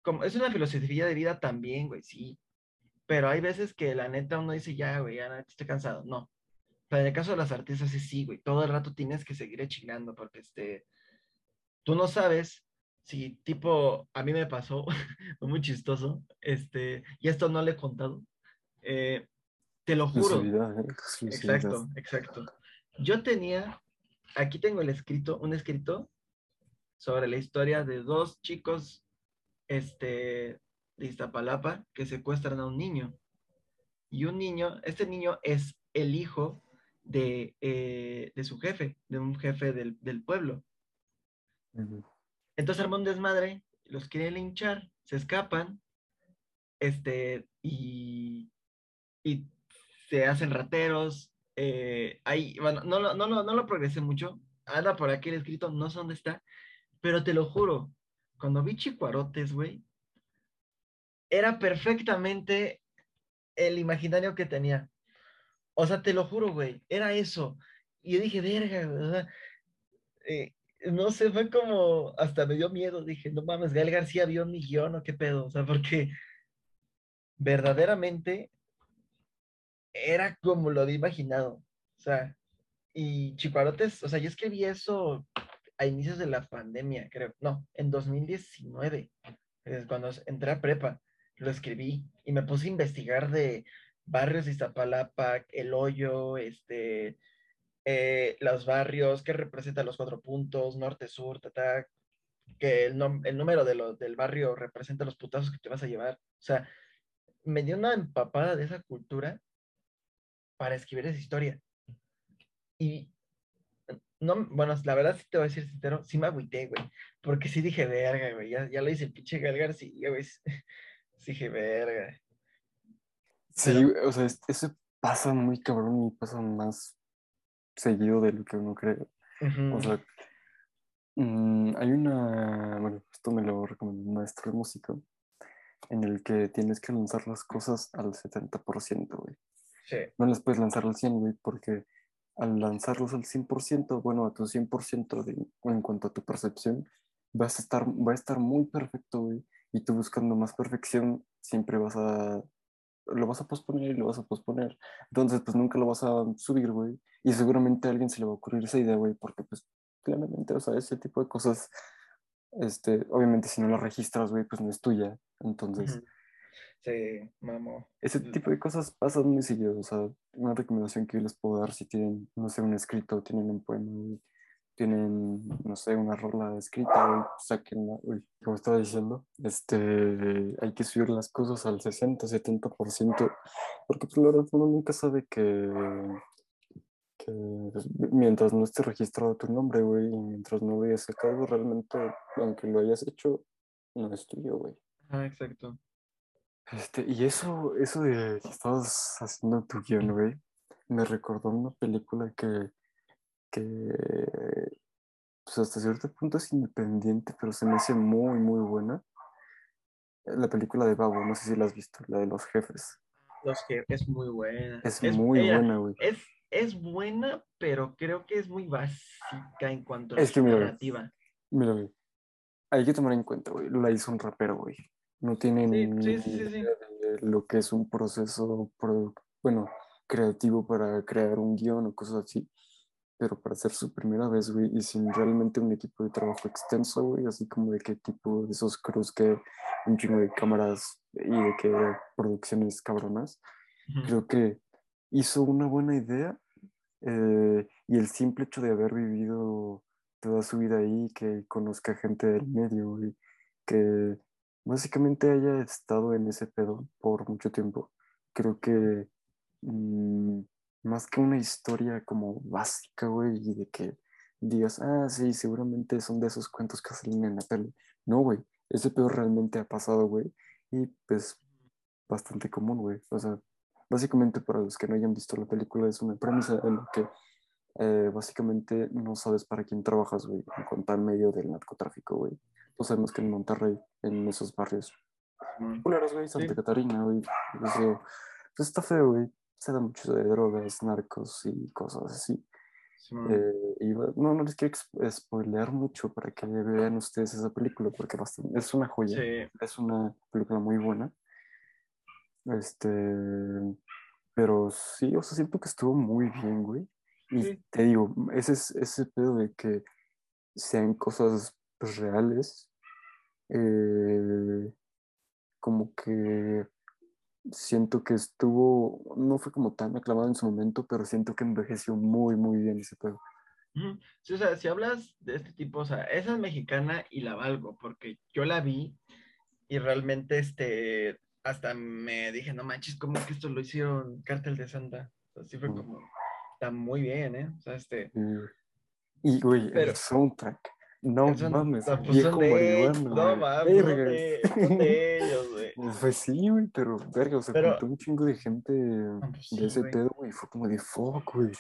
como, es una filosofía de vida también, güey, sí, pero hay veces que la neta uno dice, ya, güey, ya estoy cansado. No. Pero en el caso de las artistas es sí, güey. Todo el rato tienes que seguir chingando porque este, tú no sabes si tipo, a mí me pasó, fue muy chistoso, este, y esto no le he contado. Eh, te lo juro. Exacto, exacto. Yo tenía, aquí tengo el escrito, un escrito sobre la historia de dos chicos, este, de Iztapalapa que secuestran a un niño. Y un niño, este niño es el hijo de, eh, su jefe, de un jefe del, pueblo. Entonces arma un desmadre, los quiere linchar, se escapan, este, y, y se hacen rateros. Eh, ahí, bueno, no, no, no, no lo progresé mucho. Anda por aquí el escrito, no sé dónde está, pero te lo juro, cuando vi chicuarotes, güey, era perfectamente el imaginario que tenía. O sea, te lo juro, güey, era eso. Y yo dije, verga. Eh, no sé, fue como, hasta me dio miedo, dije, no mames, Gael García vio mi guion o qué pedo, o sea, porque verdaderamente era como lo había imaginado, o sea, y Chiparotes, o sea, yo escribí eso a inicios de la pandemia, creo, no, en 2019, es cuando entré a prepa, lo escribí y me puse a investigar de barrios de Iztapalapa, El Hoyo, este, eh, los barrios, qué representa los cuatro puntos, norte, sur, tata, que el, el número de lo, del barrio representa los putazos que te vas a llevar. O sea, me dio una empapada de esa cultura para escribir esa historia. Y no, bueno, la verdad sí te voy a decir sincero, sí me agüité, güey, porque sí dije, verga, güey, ya, ya lo hice el pinche Galgar, sí, güey, dije, verga. Sí, o sea, eso pasa muy cabrón y pasa más seguido de lo que uno cree. O sea, mm, hay una, bueno, esto me lo recomendó un maestro de música, en el que tienes que lanzar las cosas al 70%, güey. Sí. No las puedes lanzar al 100, güey, porque al lanzarlos al 100%, bueno, a tu 100% de, en cuanto a tu percepción, vas a estar, va a estar muy perfecto, güey y tú buscando más perfección, siempre vas a, lo vas a posponer y lo vas a posponer. Entonces, pues nunca lo vas a subir, güey. Y seguramente a alguien se le va a ocurrir esa idea, güey, porque pues claramente, o sea, ese tipo de cosas, este, obviamente si no las registras, güey, pues no es tuya. Entonces... Sí, mamo. Ese tipo de cosas pasan muy seguido. O sea, una recomendación que yo les puedo dar si tienen, no sé, un escrito, tienen un poema, güey, tienen, no sé, una rola escrita, saquen, uy, como estaba diciendo, este, hay que subir las cosas al 60, 70%, porque pues, la verdad uno nunca sabe que, que pues, mientras no esté registrado tu nombre, güey, y mientras no lo hayas sacado, realmente, aunque lo hayas hecho, no es tuyo, güey. Ah, exacto. Este, y eso, eso de que estabas haciendo tu guion, güey, me recordó una película que, que pues hasta cierto punto es independiente, pero se me hace muy, muy buena. La película de Babo, no sé si la has visto, la de los jefes. Los jefes, es muy buena. Es, muy buena, güey. Es, es buena, pero creo que es muy básica en cuanto a Es la narrativa. Mira, güey, hay que tomar en cuenta, güey, la hizo un rapero, güey. No tiene Sí, ni sí, sí, lo que es un proceso, bueno, creativo para crear un guion o cosas así. Pero para hacer su primera vez, güey, y sin realmente un equipo de trabajo extenso, güey, así como de qué tipo de esos crews que un chingo de cámaras y de qué producciones cabronas, Ujú. creo que hizo una buena idea eh, y el simple hecho de haber vivido toda su vida ahí, que conozca gente del medio y que básicamente haya estado en ese pedo por mucho tiempo, creo que mm, más que una historia como básica, güey, y de que digas, ah, sí, seguramente son de esos cuentos que salen en la peli. No, güey, ese pedo realmente ha pasado, güey, y pues bastante común, güey. O sea, básicamente para los que no hayan visto la película es una premisa en la que eh, básicamente no sabes para quién trabajas, güey, en cuanto al medio del narcotráfico, güey. Todos sabemos que en Monterrey, en esos barrios culeros, güey, Santa Sí. Catarina, güey, eso, pues está feo, güey. Se da mucho de drogas, narcos y cosas así. Eh, y no, no les quiero spoilear mucho para que vean ustedes esa película, porque bastante, es una joya. Sí. Es una película muy buena. Este, pero sí, o sea, siento que estuvo muy bien, güey. Y Sí. te digo, ese es ese pedo de que sean cosas pues, reales, eh, como que siento que estuvo, no fue como tan aclamado en su momento, pero siento que envejeció muy, muy bien ese. Ujú. Sí, o sea, si hablas de este tipo, o sea, esa es mexicana y la valgo, porque yo la vi y realmente, este, hasta me dije, no manches, ¿cómo que esto lo hicieron Cártel de Santa? Así fue Mm. como, está muy bien, ¿eh? O sea, este, Y, güey, Pero- el soundtrack. No el son- mames, no, pues viejo marihuano. no mames, de, de ellos. Pues sí, güey, pero verga, o sea, Pero- un chingo de gente pues sí, de ese güey. pedo, güey, fue como de fuck, güey.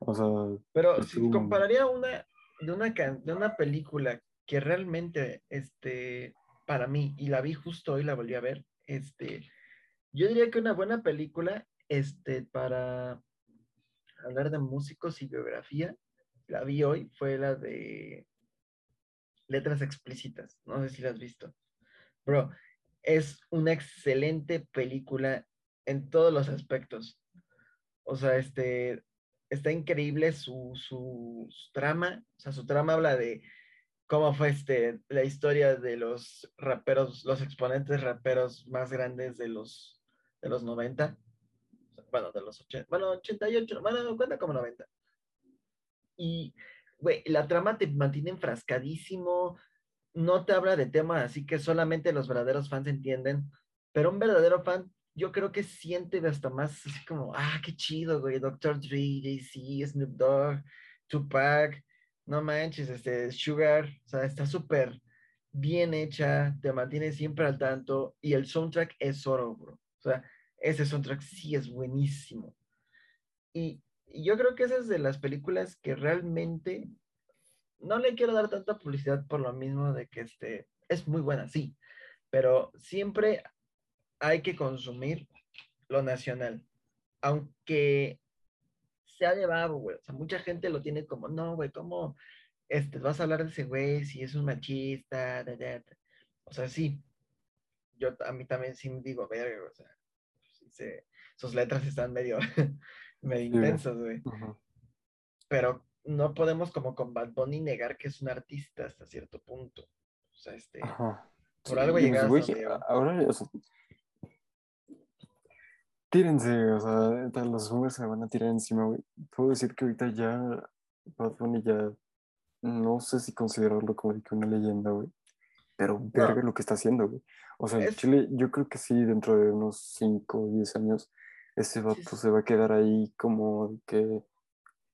O sea, Pero si tú- compararía una de una can- de una película que realmente, este, para mí, y la vi justo hoy, la volví a ver, este, yo diría que una buena película, este, para hablar de músicos y biografía, la vi hoy, fue la de Letras Explícitas, no sé si la has visto. Bro, es una excelente película en todos los aspectos. O sea, este, está increíble su, su, su trama. O sea, su trama habla de cómo fue este, la historia de los raperos, los exponentes raperos más grandes de los, de los 90. Bueno, de los 80. Bueno, 88, bueno, cuenta como 90. Y, güey, la trama te mantiene enfrascadísimo, no te habla de temas así que solamente los verdaderos fans entienden, pero un verdadero fan yo creo que siente hasta más así como, ah, qué chido, güey, Dr. Dre, Jay-Z, Snoop Dogg, Tupac, no manches, este, Sugar, o sea, está súper bien hecha, te mantiene siempre al tanto y el soundtrack es oro, bro. O sea, ese soundtrack sí es buenísimo. Y, y yo creo que esa es de las películas que realmente no le quiero dar tanta publicidad por lo mismo de que este es muy buena, sí, pero siempre hay que consumir lo nacional, aunque sea de babo, güey. O sea, mucha gente lo tiene como, no, güey, ¿cómo este, vas a hablar de ese güey si es un machista? Da, da, da"? O sea, sí, yo a mí también sí me digo, verga, o sea, sí se- sus letras están medio, medio Sí, intensas, güey pero no podemos como con Bad Bunny negar que es un artista hasta cierto punto. O sea, este, Ajá. por Sí, algo güey, llegó. a- ahora, o sea, tírense, o sea, los boomers se van a tirar encima, güey. Puedo decir que ahorita ya Bad Bunny ya, no sé si considerarlo como de que una leyenda, güey. Pero verga lo que está haciendo, güey. O sea, en Es- Chile, yo creo que sí, dentro de unos 5 o 10 años, ese vato sí. se va a quedar ahí como que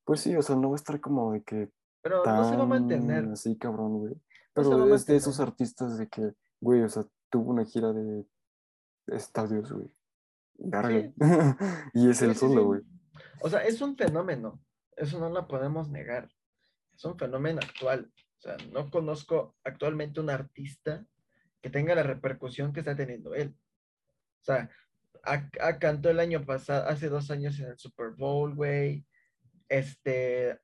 Pues sí, o sea, no va a estar como de que. Pero no se va a mantener. Así, cabrón, güey. Pero es de esos artistas de que, güey, o sea, tuvo una gira de estadios, güey. y es el solo, güey. O sea, es un fenómeno. Eso no lo podemos negar. Es un fenómeno actual. O sea, no conozco actualmente un artista que tenga la repercusión que está teniendo él. O sea, a, cantó el año pasado, hace dos años en el Super Bowl, güey. Este,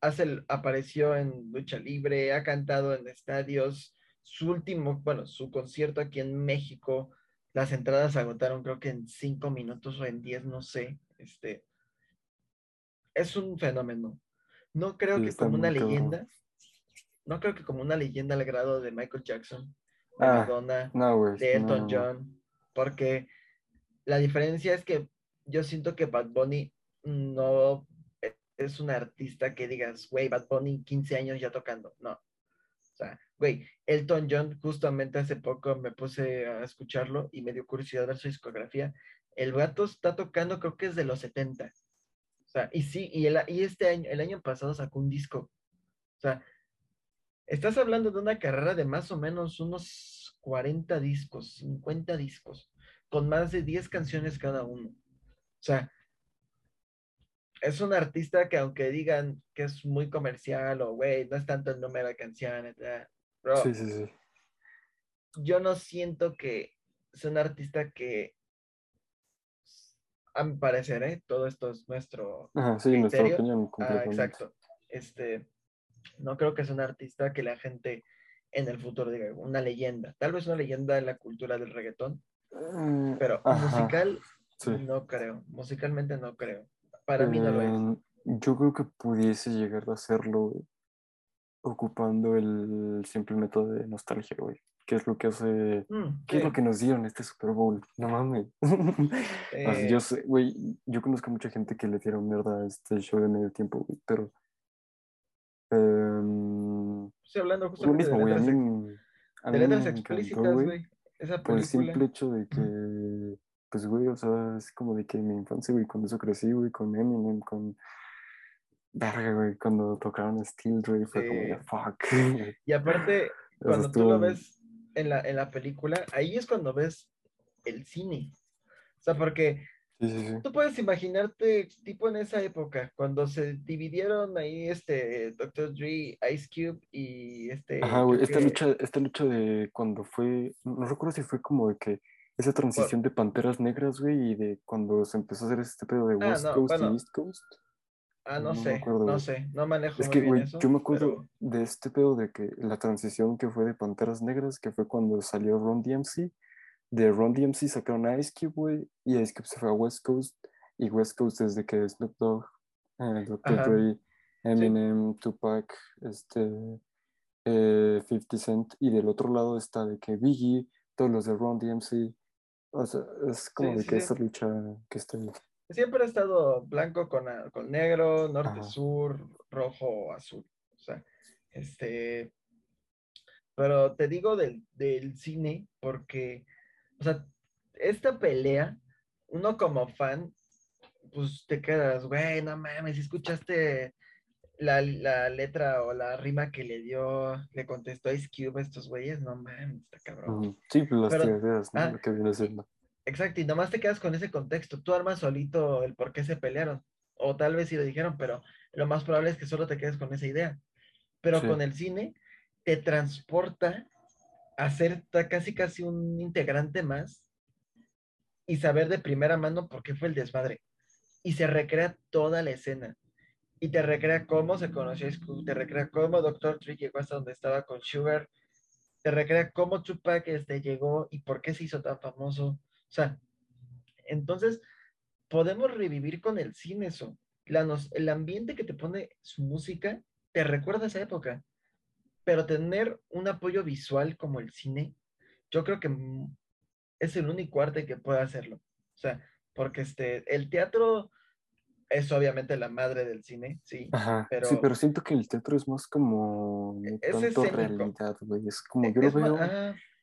hace, apareció en lucha libre, ha cantado en estadios. Su último, bueno, su concierto aquí en México, las entradas se agotaron creo que en cinco minutos o en diez, no sé. Este, es un fenómeno. No creo que como una leyenda, no creo que como una leyenda al grado de Michael Jackson, de ah, Madonna, de Elton John, porque la diferencia es que yo siento que Bad Bunny no es un artista que digas, güey, Bad Bunny 15 años ya tocando. No. O sea, güey, Elton John, justamente hace poco me puse a escucharlo y me dio curiosidad ver su discografía. El gato está tocando, creo que es de los 70. O sea, y sí, y, el, y este año, el año pasado sacó un disco. O sea, estás hablando de una carrera de más o menos unos 40 discos, 50 discos, con más de 10 canciones cada uno. O sea, es un artista que aunque digan que es muy comercial o, güey, no es tanto el número de canciones, bro, sí, sí, sí. yo no siento que es un artista que, a mi parecer, ¿eh? todo esto es nuestro Ajá, sí, nuestra opinión. Ah, exacto. Este, no creo que sea un artista que la gente en el futuro diga una leyenda. Tal vez una leyenda de la cultura del reggaetón, mm, pero musical no creo. Musicalmente no creo. Para mí no lo es. Em, yo creo que pudiese llegar a hacerlo ocupando el simple método de nostalgia, güey. ¿Qué es lo que hace? Mm, ¿Qué es lo que nos dieron este Super Bowl? No mames. yo eh. sé, güey, yo conozco a mucha gente que le dieron mierda a este show de medio tiempo, güey, pero Um, Estoy hablando justamente mismo, de, letras, a mí, de letras explícitas, güey. Por el simple hecho de que, pues, güey, o sea, es como de que mi infancia, güey, cuando eso crecí, güey, con Eminem, con. Verga, güey, cuando tocaron Steel Dre, fue como de fuck. Y aparte, cuando tú lo ves en la, en la película, ahí es cuando ves el cine. O sea, porque Tú puedes imaginarte, tipo en esa época, cuando se dividieron ahí este Dr. Dre, Ice Cube y este. Ajá, güey, esta, lucha, esta lucha de cuando fue, no recuerdo si fue como de que esa transición de panteras negras, güey, y de cuando se empezó a hacer este pedo de ah, West Coast y East Coast. Ah, no, sé, no sé, no manejo. Es que, güey, yo me acuerdo de este pedo de que la transición que fue de panteras negras, que fue cuando salió Ron DMC de Ron DMC sacaron a Ice Cube, güey, y Ice Cube se fue a West Coast, y West Coast desde que Snoop Dogg, eh, Dr. Dre, Eminem, Tupac, este, 50 eh, Cent, y del otro lado está de que Biggie, todos los de Ron DMC, o sea, es como de que esa lucha que está. Siempre ha estado blanco con, con negro, norte-sur, rojo, azul, o sea, este, pero te digo del, del cine porque o sea, esta pelea, uno como fan, pues te quedas, güey, no mames, si escuchaste la, letra o la rima que le dio, le contestó Ice Cube a estos güeyes, no mames, está cabrón. Sí, pues las ideas, ¿no? Ah, lo que viene siendo. Exacto, y nomás te quedas con ese contexto. Tú armas solito el por qué se pelearon. O tal vez sí lo dijeron, pero lo más probable es que solo te quedes con esa idea. Pero con el cine te transporta hacer casi casi un integrante más y saber de primera mano por qué fue el desmadre. Y se recrea toda la escena. Y te recrea cómo se conoció te recrea cómo Dr. Tree llegó hasta donde estaba con Sugar, te recrea cómo Tupac este, llegó y por qué se hizo tan famoso. O sea, entonces podemos revivir con el cine eso. el ambiente que te pone su música te recuerda esa época pero tener un apoyo visual como el cine, yo creo que es el único arte que puede hacerlo. O sea, porque este, el teatro es obviamente la madre del cine, sí. Pero, sí, pero siento que el teatro es más como e, es tanto realidad, güey. Es como yo lo veo,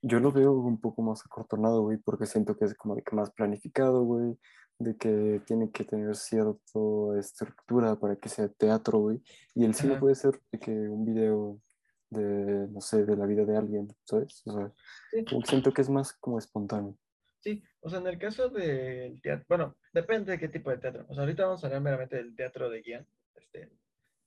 yo lo veo un poco más acortonado, güey, porque siento que es como de que más planificado, güey. de que tiene que tener cierta estructura para que sea teatro, güey. Y el cine puede ser de que un video de, no sé, de la vida de alguien, ¿sabes? O sea, siento que es más como espontáneo. Sí, o sea, en el caso del teatro, bueno, depende de qué tipo de teatro. O sea, ahorita vamos a hablar meramente del teatro de guion. Este,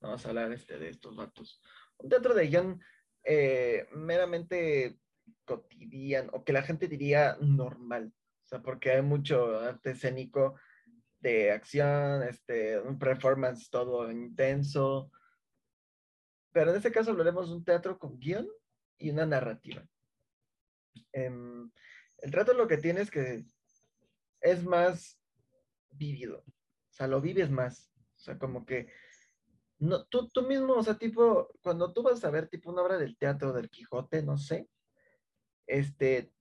vamos a hablar este, de estos datos. Un teatro de guion eh, meramente cotidiano, o que la gente diría normal. O sea, porque hay mucho arte escénico de acción, este, un performance todo intenso. Pero en este caso hablaremos de un teatro con guion y una narrativa. Em, el trato lo que tiene es que es más vivido. O sea, lo vives más. O sea, como que no, tú, tú mismo, o sea, tipo, cuando tú vas a ver tipo una obra del teatro del Quijote, no sé, este,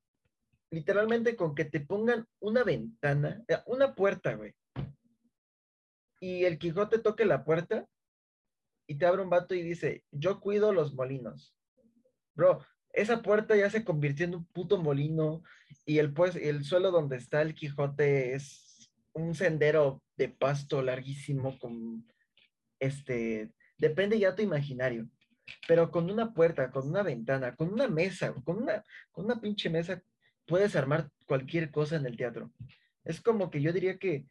literalmente con que te pongan una ventana, eh, una puerta, güey, y el Quijote toque la puerta y te abre un vato y dice, yo cuido los molinos. Bro, esa puerta ya se convirtió en un puto molino y el, pues, el suelo donde está el Quijote es un sendero de pasto larguísimo con, este, depende ya tu imaginario, pero con una puerta, con una ventana, con una mesa, con una, con una pinche mesa, puedes armar cualquier cosa en el teatro. Es como que yo diría que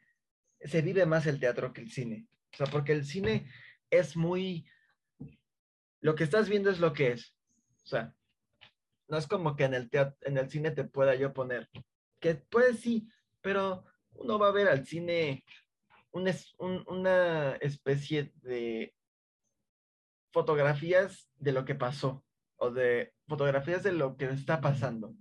se vive más el teatro que el cine. O sea, porque el cine es muy... Lo que estás viendo es lo que es. O sea, no es como que en el, teatro, en el cine te pueda yo poner. Que pues sí, pero uno va a ver al cine una especie de fotografías de lo que pasó o de fotografías de lo que está pasando.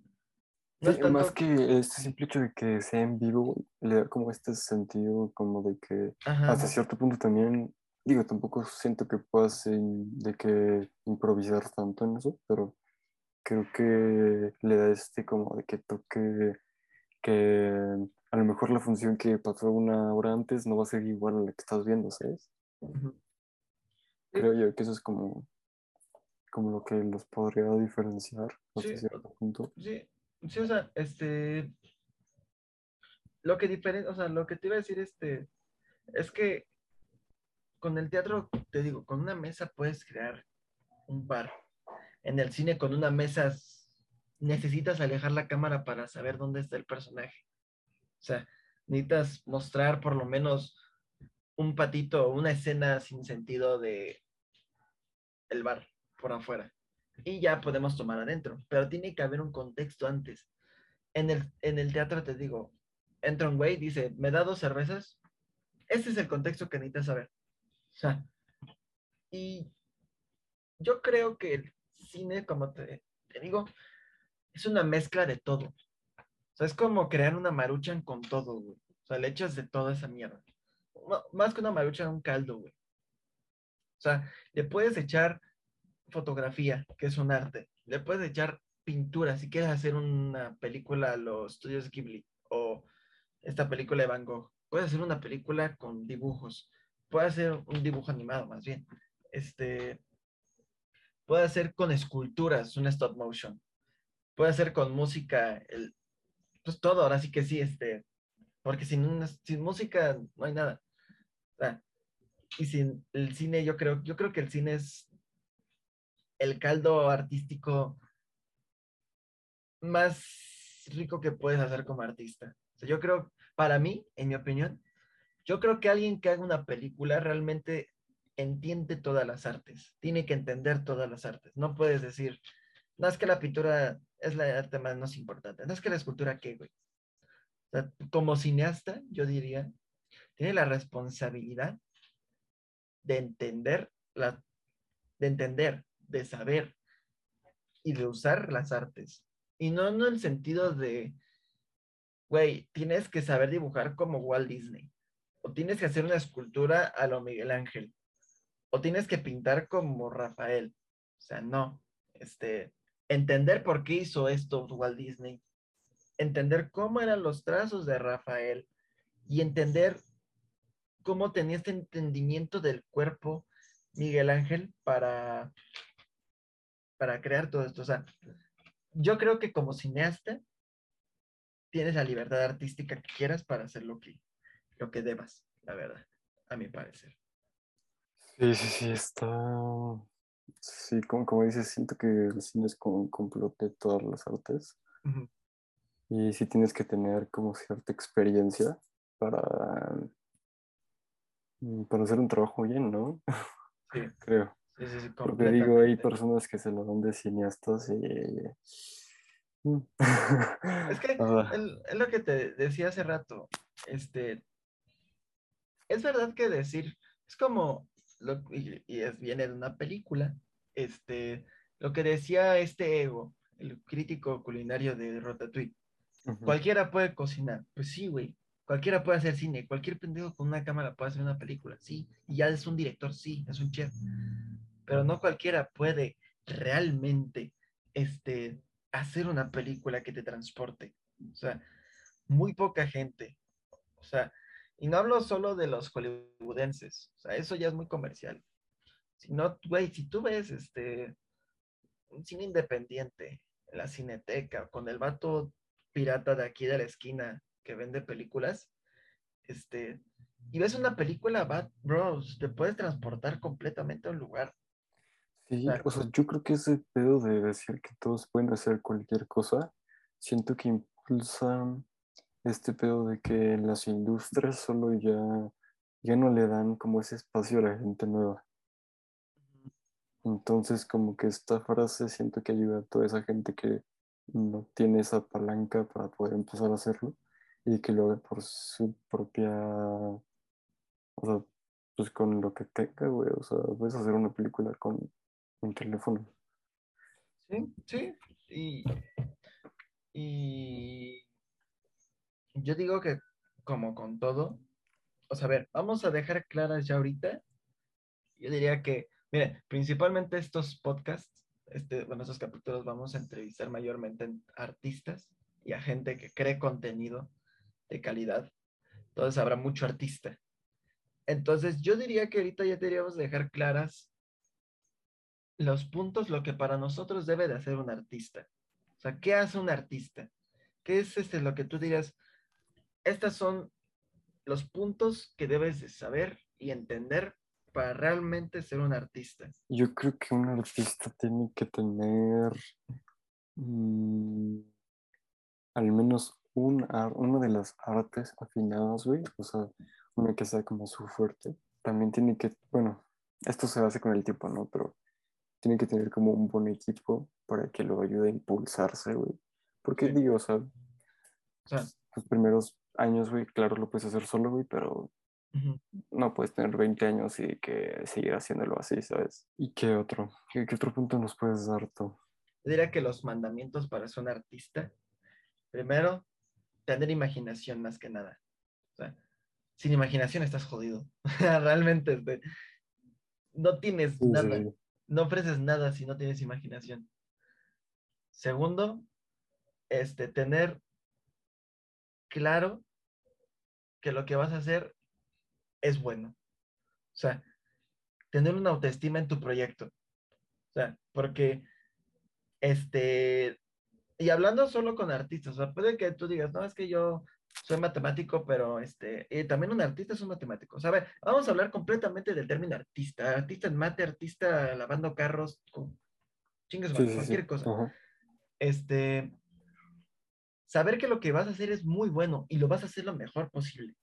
Más que este simple hecho de que sea en vivo, le da como este sentido como de que hasta cierto punto también, digo, tampoco siento que puedas de que improvisar tanto en eso, pero creo que le da este como de que toque que a lo mejor la función que pasó una hora antes no va a ser igual a la que estás viendo, ¿sabes? Creo yo que eso es como, como lo que los podría diferenciar hasta cierto punto. Sí, Sí, o sea, este. Lo que o sea, lo que te iba a decir, este, es que con el teatro, te digo, con una mesa puedes crear un bar. En el cine, con una mesa, necesitas alejar la cámara para saber dónde está el personaje. O sea, necesitas mostrar por lo menos un patito, una escena sin sentido de el bar por afuera y ya podemos tomar adentro, pero tiene que haber un contexto antes. En el, en el teatro te digo, entra un güey, dice, ¿me da dos cervezas? Ese es el contexto que necesitas saber. O sea, y yo creo que cine, como te, te digo, es una mezcla de todo. O sea, es como crear una maruchan con todo, güey. O sea, le echas de toda esa mierda. más que una maruchan, un caldo, güey. O sea, le puedes echar fotografía, que es un arte. Le puedes echar pintura, si quieres hacer una película a los estudios Ghibli o esta película de Van Gogh. Puedes hacer una película con dibujos. Puedes hacer un dibujo animado, más bien. Este, puede hacer con esculturas, un stop motion. Puede hacer con música, pues todo, ahora sí que sí, este, porque sin, sin música no hay nada. y sin el cine, yo creo, yo creo que el cine es el caldo artístico más rico que puedes hacer como artista. yo creo, para mí, en mi opinión, yo creo que alguien que haga una película realmente entiende todas las artes, tiene que entender todas las artes. No puedes decir, no es que la pintura es la arte más importante, no es que la escultura qué, güey. como cineasta, yo diría, tiene la responsabilidad de entender la, de entender de saber y de usar las artes. Y no en el sentido de, güey, tienes que saber dibujar como Walt Disney. O tienes que hacer una escultura a lo Miguel Ángel. O tienes que pintar como Rafael. O sea, no. Este, entender por qué hizo esto Walt Disney. Entender cómo eran los trazos de Rafael. Y entender cómo tenía este entendimiento del cuerpo Miguel Ángel para para crear todo esto. O sea, yo creo que como cineasta tienes la libertad artística que quieras para hacer lo que, lo que debas, la verdad, a mi parecer. Sí, sí, sí, está. Sí, como, como dices, siento que el cine es como un complot de todas las artes. Y sí tienes que tener como cierta experiencia para, mm, para hacer un trabajo bien, ¿no? Sí. Creo. Sí, sí, sí, Porque digo, hay personas que se lo dan de cineastas y... Mm. Es que es lo que te decía hace rato. Este, es verdad que decir, es como, lo, y, y es, viene de una película, este, lo que decía este ego, el crítico culinario de Ratatouille. ujú. Cualquiera puede cocinar. Pues sí, güey. Cualquiera puede hacer cine. Cualquier pendejo con una cámara puede hacer una película. Sí. Y ya es un director. Sí. Es un chef. Pero no cualquiera puede realmente este, hacer una película que te transporte. O sea, muy poca gente. O sea, y no hablo solo de los hollywoodenses. O sea, eso ya es muy comercial. Si no, güey, si tú ves este, un cine independiente en la cineteca con el vato pirata de aquí de la esquina que vende películas, este, y ves una película, va, bros, te puedes transportar completamente a un lugar. Sí, o sea, yo creo que ese pedo de decir que todos pueden hacer cualquier cosa, siento que impulsa este pedo de que las industrias solo ya, ya no le dan como ese espacio a la gente nueva. Entonces, como que esta frase siento que ayuda a toda esa gente que no tiene esa palanca para poder empezar a hacerlo y que lo haga por su propia, o sea, pues con lo que tenga, güey. O sea, puedes hacer una película con un teléfono. Sí, sí. Y, y yo digo que como con todo, o sea, vamos a dejar claras ya ahorita. Yo diría que, mire, principalmente estos podcasts, este, bueno, estos capítulos vamos a entrevistar mayormente a artistas y a gente que cree contenido de calidad. Entonces habrá mucho artista. Entonces yo diría que ahorita ya deberíamos dejar claras los puntos, lo que para nosotros debe de hacer un artista. O sea, ¿qué hace un artista? ¿Qué es este, lo que tú dirías? Estos son los puntos que debes de saber y entender para realmente ser un artista. Yo creo que un artista tiene que tener mm, al menos un una de las artes afinadas, güey. O sea, una que sea como su fuerte. También tiene que, bueno, esto se hace con el tiempo, ¿no? Pero tiene que tener como un buen equipo para que lo ayude a impulsarse, güey. Porque Sí. digo, o sea, O sea, los primeros años, güey, claro, lo puedes hacer solo, güey, pero no puedes tener 20 años y que seguir haciéndolo así, ¿sabes? ¿Y qué otro? ¿Qué, qué otro punto nos puedes dar tú? Yo diría que los mandamientos para ser un artista, primero, tener imaginación más que nada. O sea, sin imaginación estás jodido. Realmente este, no tienes sí, nada, sí. no ofreces nada si no tienes imaginación. Segundo, este, tener claro que lo que vas a hacer es bueno. O sea, tener una autoestima en tu proyecto. O sea, porque, este, y hablando solo con artistas, o sea, puede que tú digas, no, es que yo soy matemático, pero este, y también un artista es un matemático. O sea, a ver, vamos a hablar completamente del término artista. Artista en mate, artista lavando carros, con chingues, Sí, madre, sí, sí. cualquier cosa. Ajá. Este, saber que lo que vas a hacer es muy bueno y lo vas a hacer lo mejor posible.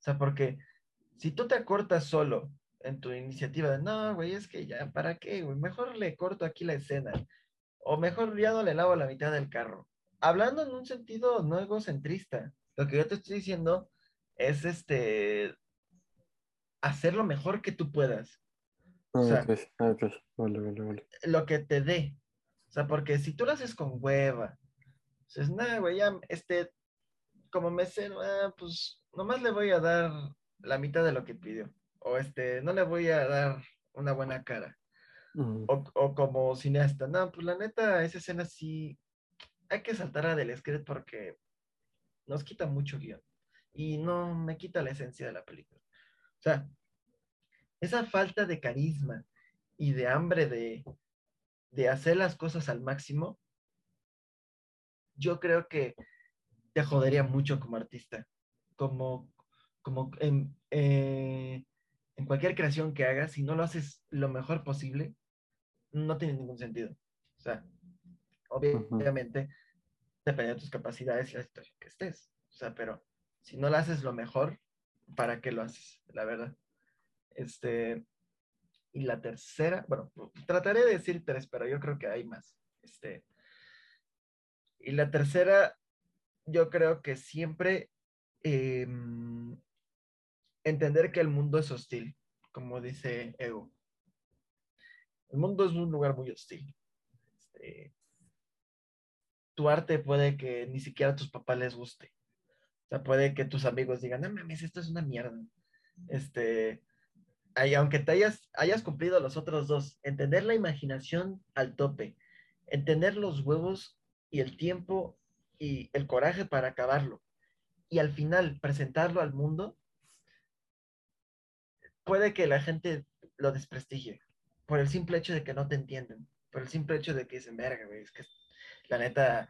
O sea, porque si tú te acortas solo en tu iniciativa de, no, güey, es que ya, ¿para qué, güey? Mejor le corto aquí la escena. O mejor ya no le lavo la mitad del carro. Hablando en un sentido no egocentrista, lo que yo te estoy diciendo es este hacer lo mejor que tú puedas. Ah, O sea, ok, ah, ok. Vale, vale, vale. lo que te dé. O sea, porque si tú lo haces con hueva, dices, nada, güey, ya, este, como mesero, ah, pues nomás le voy a dar la mitad de lo que pidió. O este, no le voy a dar una buena cara. O, o como cineasta, no, pues la neta, esa escena sí hay que saltar a del script porque nos quita mucho guion. Y no me quita la esencia de la película. O sea, esa falta de carisma y de hambre de, de hacer las cosas al máximo, yo creo que te jodería mucho como artista. Como, como en, eh, en cualquier creación que hagas, si no lo haces lo mejor posible, no tiene ningún sentido. O sea, obviamente, depende de tus capacidades y la situación que estés. O sea, pero si no lo haces lo mejor, ¿para qué lo haces? La verdad. Este, y la tercera, bueno, trataré de decir tres, pero yo creo que hay más. Este, y la tercera, yo creo que siempre em, entender que el mundo es hostil, como dice Ego. El mundo es un lugar muy hostil. Este, tu arte puede que ni siquiera a tus papás les guste. O sea, puede que tus amigos digan, no mames, esto es una mierda. Este, aunque te hayas, hayas cumplido los otros dos, entender la imaginación al tope, entender los huevos y el tiempo y el coraje para acabarlo, y al final presentarlo al mundo, puede que la gente lo desprestigie por el simple hecho de que no te entienden, por el simple hecho de que dicen, verga, güey, es que la neta,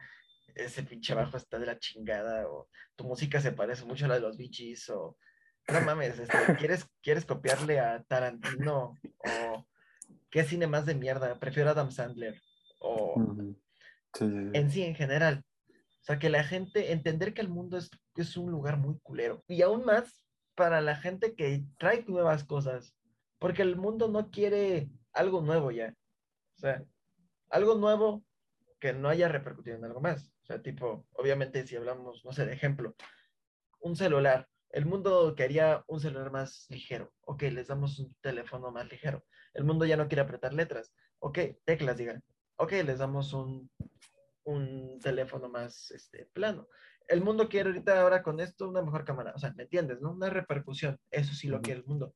ese pinche bajo está de la chingada, o tu música se parece mucho a la de los bichis, o no mames, este, ¿quieres, ¿quieres copiarle a Tarantino? O qué cine más de mierda, prefiero Adam Sandler, o en sí, en general. O sea, que la gente, entender que el mundo es, es un lugar muy culero. Y aún más para la gente que trae nuevas cosas, porque el mundo no quiere algo nuevo ya. O sea, algo nuevo que no haya repercutido en algo más. O sea, tipo, obviamente si hablamos, no sé, de ejemplo, un celular. El mundo quería un celular más ligero. Ok, les damos un teléfono más ligero. El mundo ya no quiere apretar letras. Ok, teclas, digan. Ok, les damos un, un teléfono más este, plano el mundo quiere ahorita ahora con esto una mejor cámara. O sea, ¿me entiendes? ¿No? Una repercusión. Eso sí lo quiere el mundo.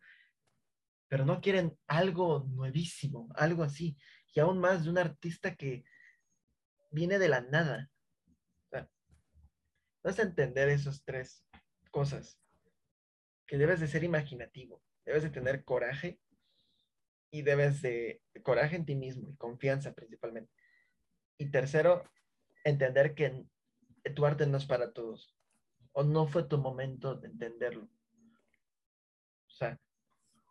Pero no quieren algo nuevísimo, algo así. Y aún más de un artista que viene de la nada. O sea, vas a entender esas tres cosas. Que debes de ser imaginativo, debes de tener coraje y debes de coraje en ti mismo y confianza principalmente. Y tercero, entender que tu arte no es para todos. O no fue tu momento de entenderlo. O sea,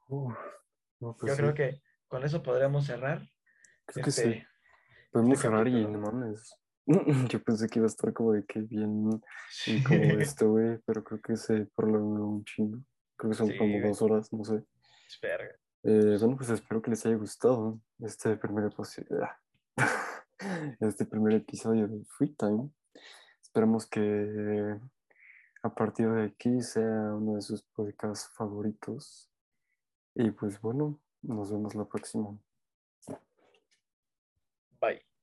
pues yo creo que con eso podríamos cerrar. Creo que este, sí. Podemos cerrar y no mames. Yo pensé que iba a estar como de que bien y como esto, güey, pero creo que se prolongó un chingo. Creo que son como dos horas, no sé. Eh, bueno, pues espero que les haya gustado este primer este primer episodio de Free Time. Esperemos que a partir de aquí sea uno de sus podcasts favoritos. Y pues bueno, nos vemos la próxima. Bye.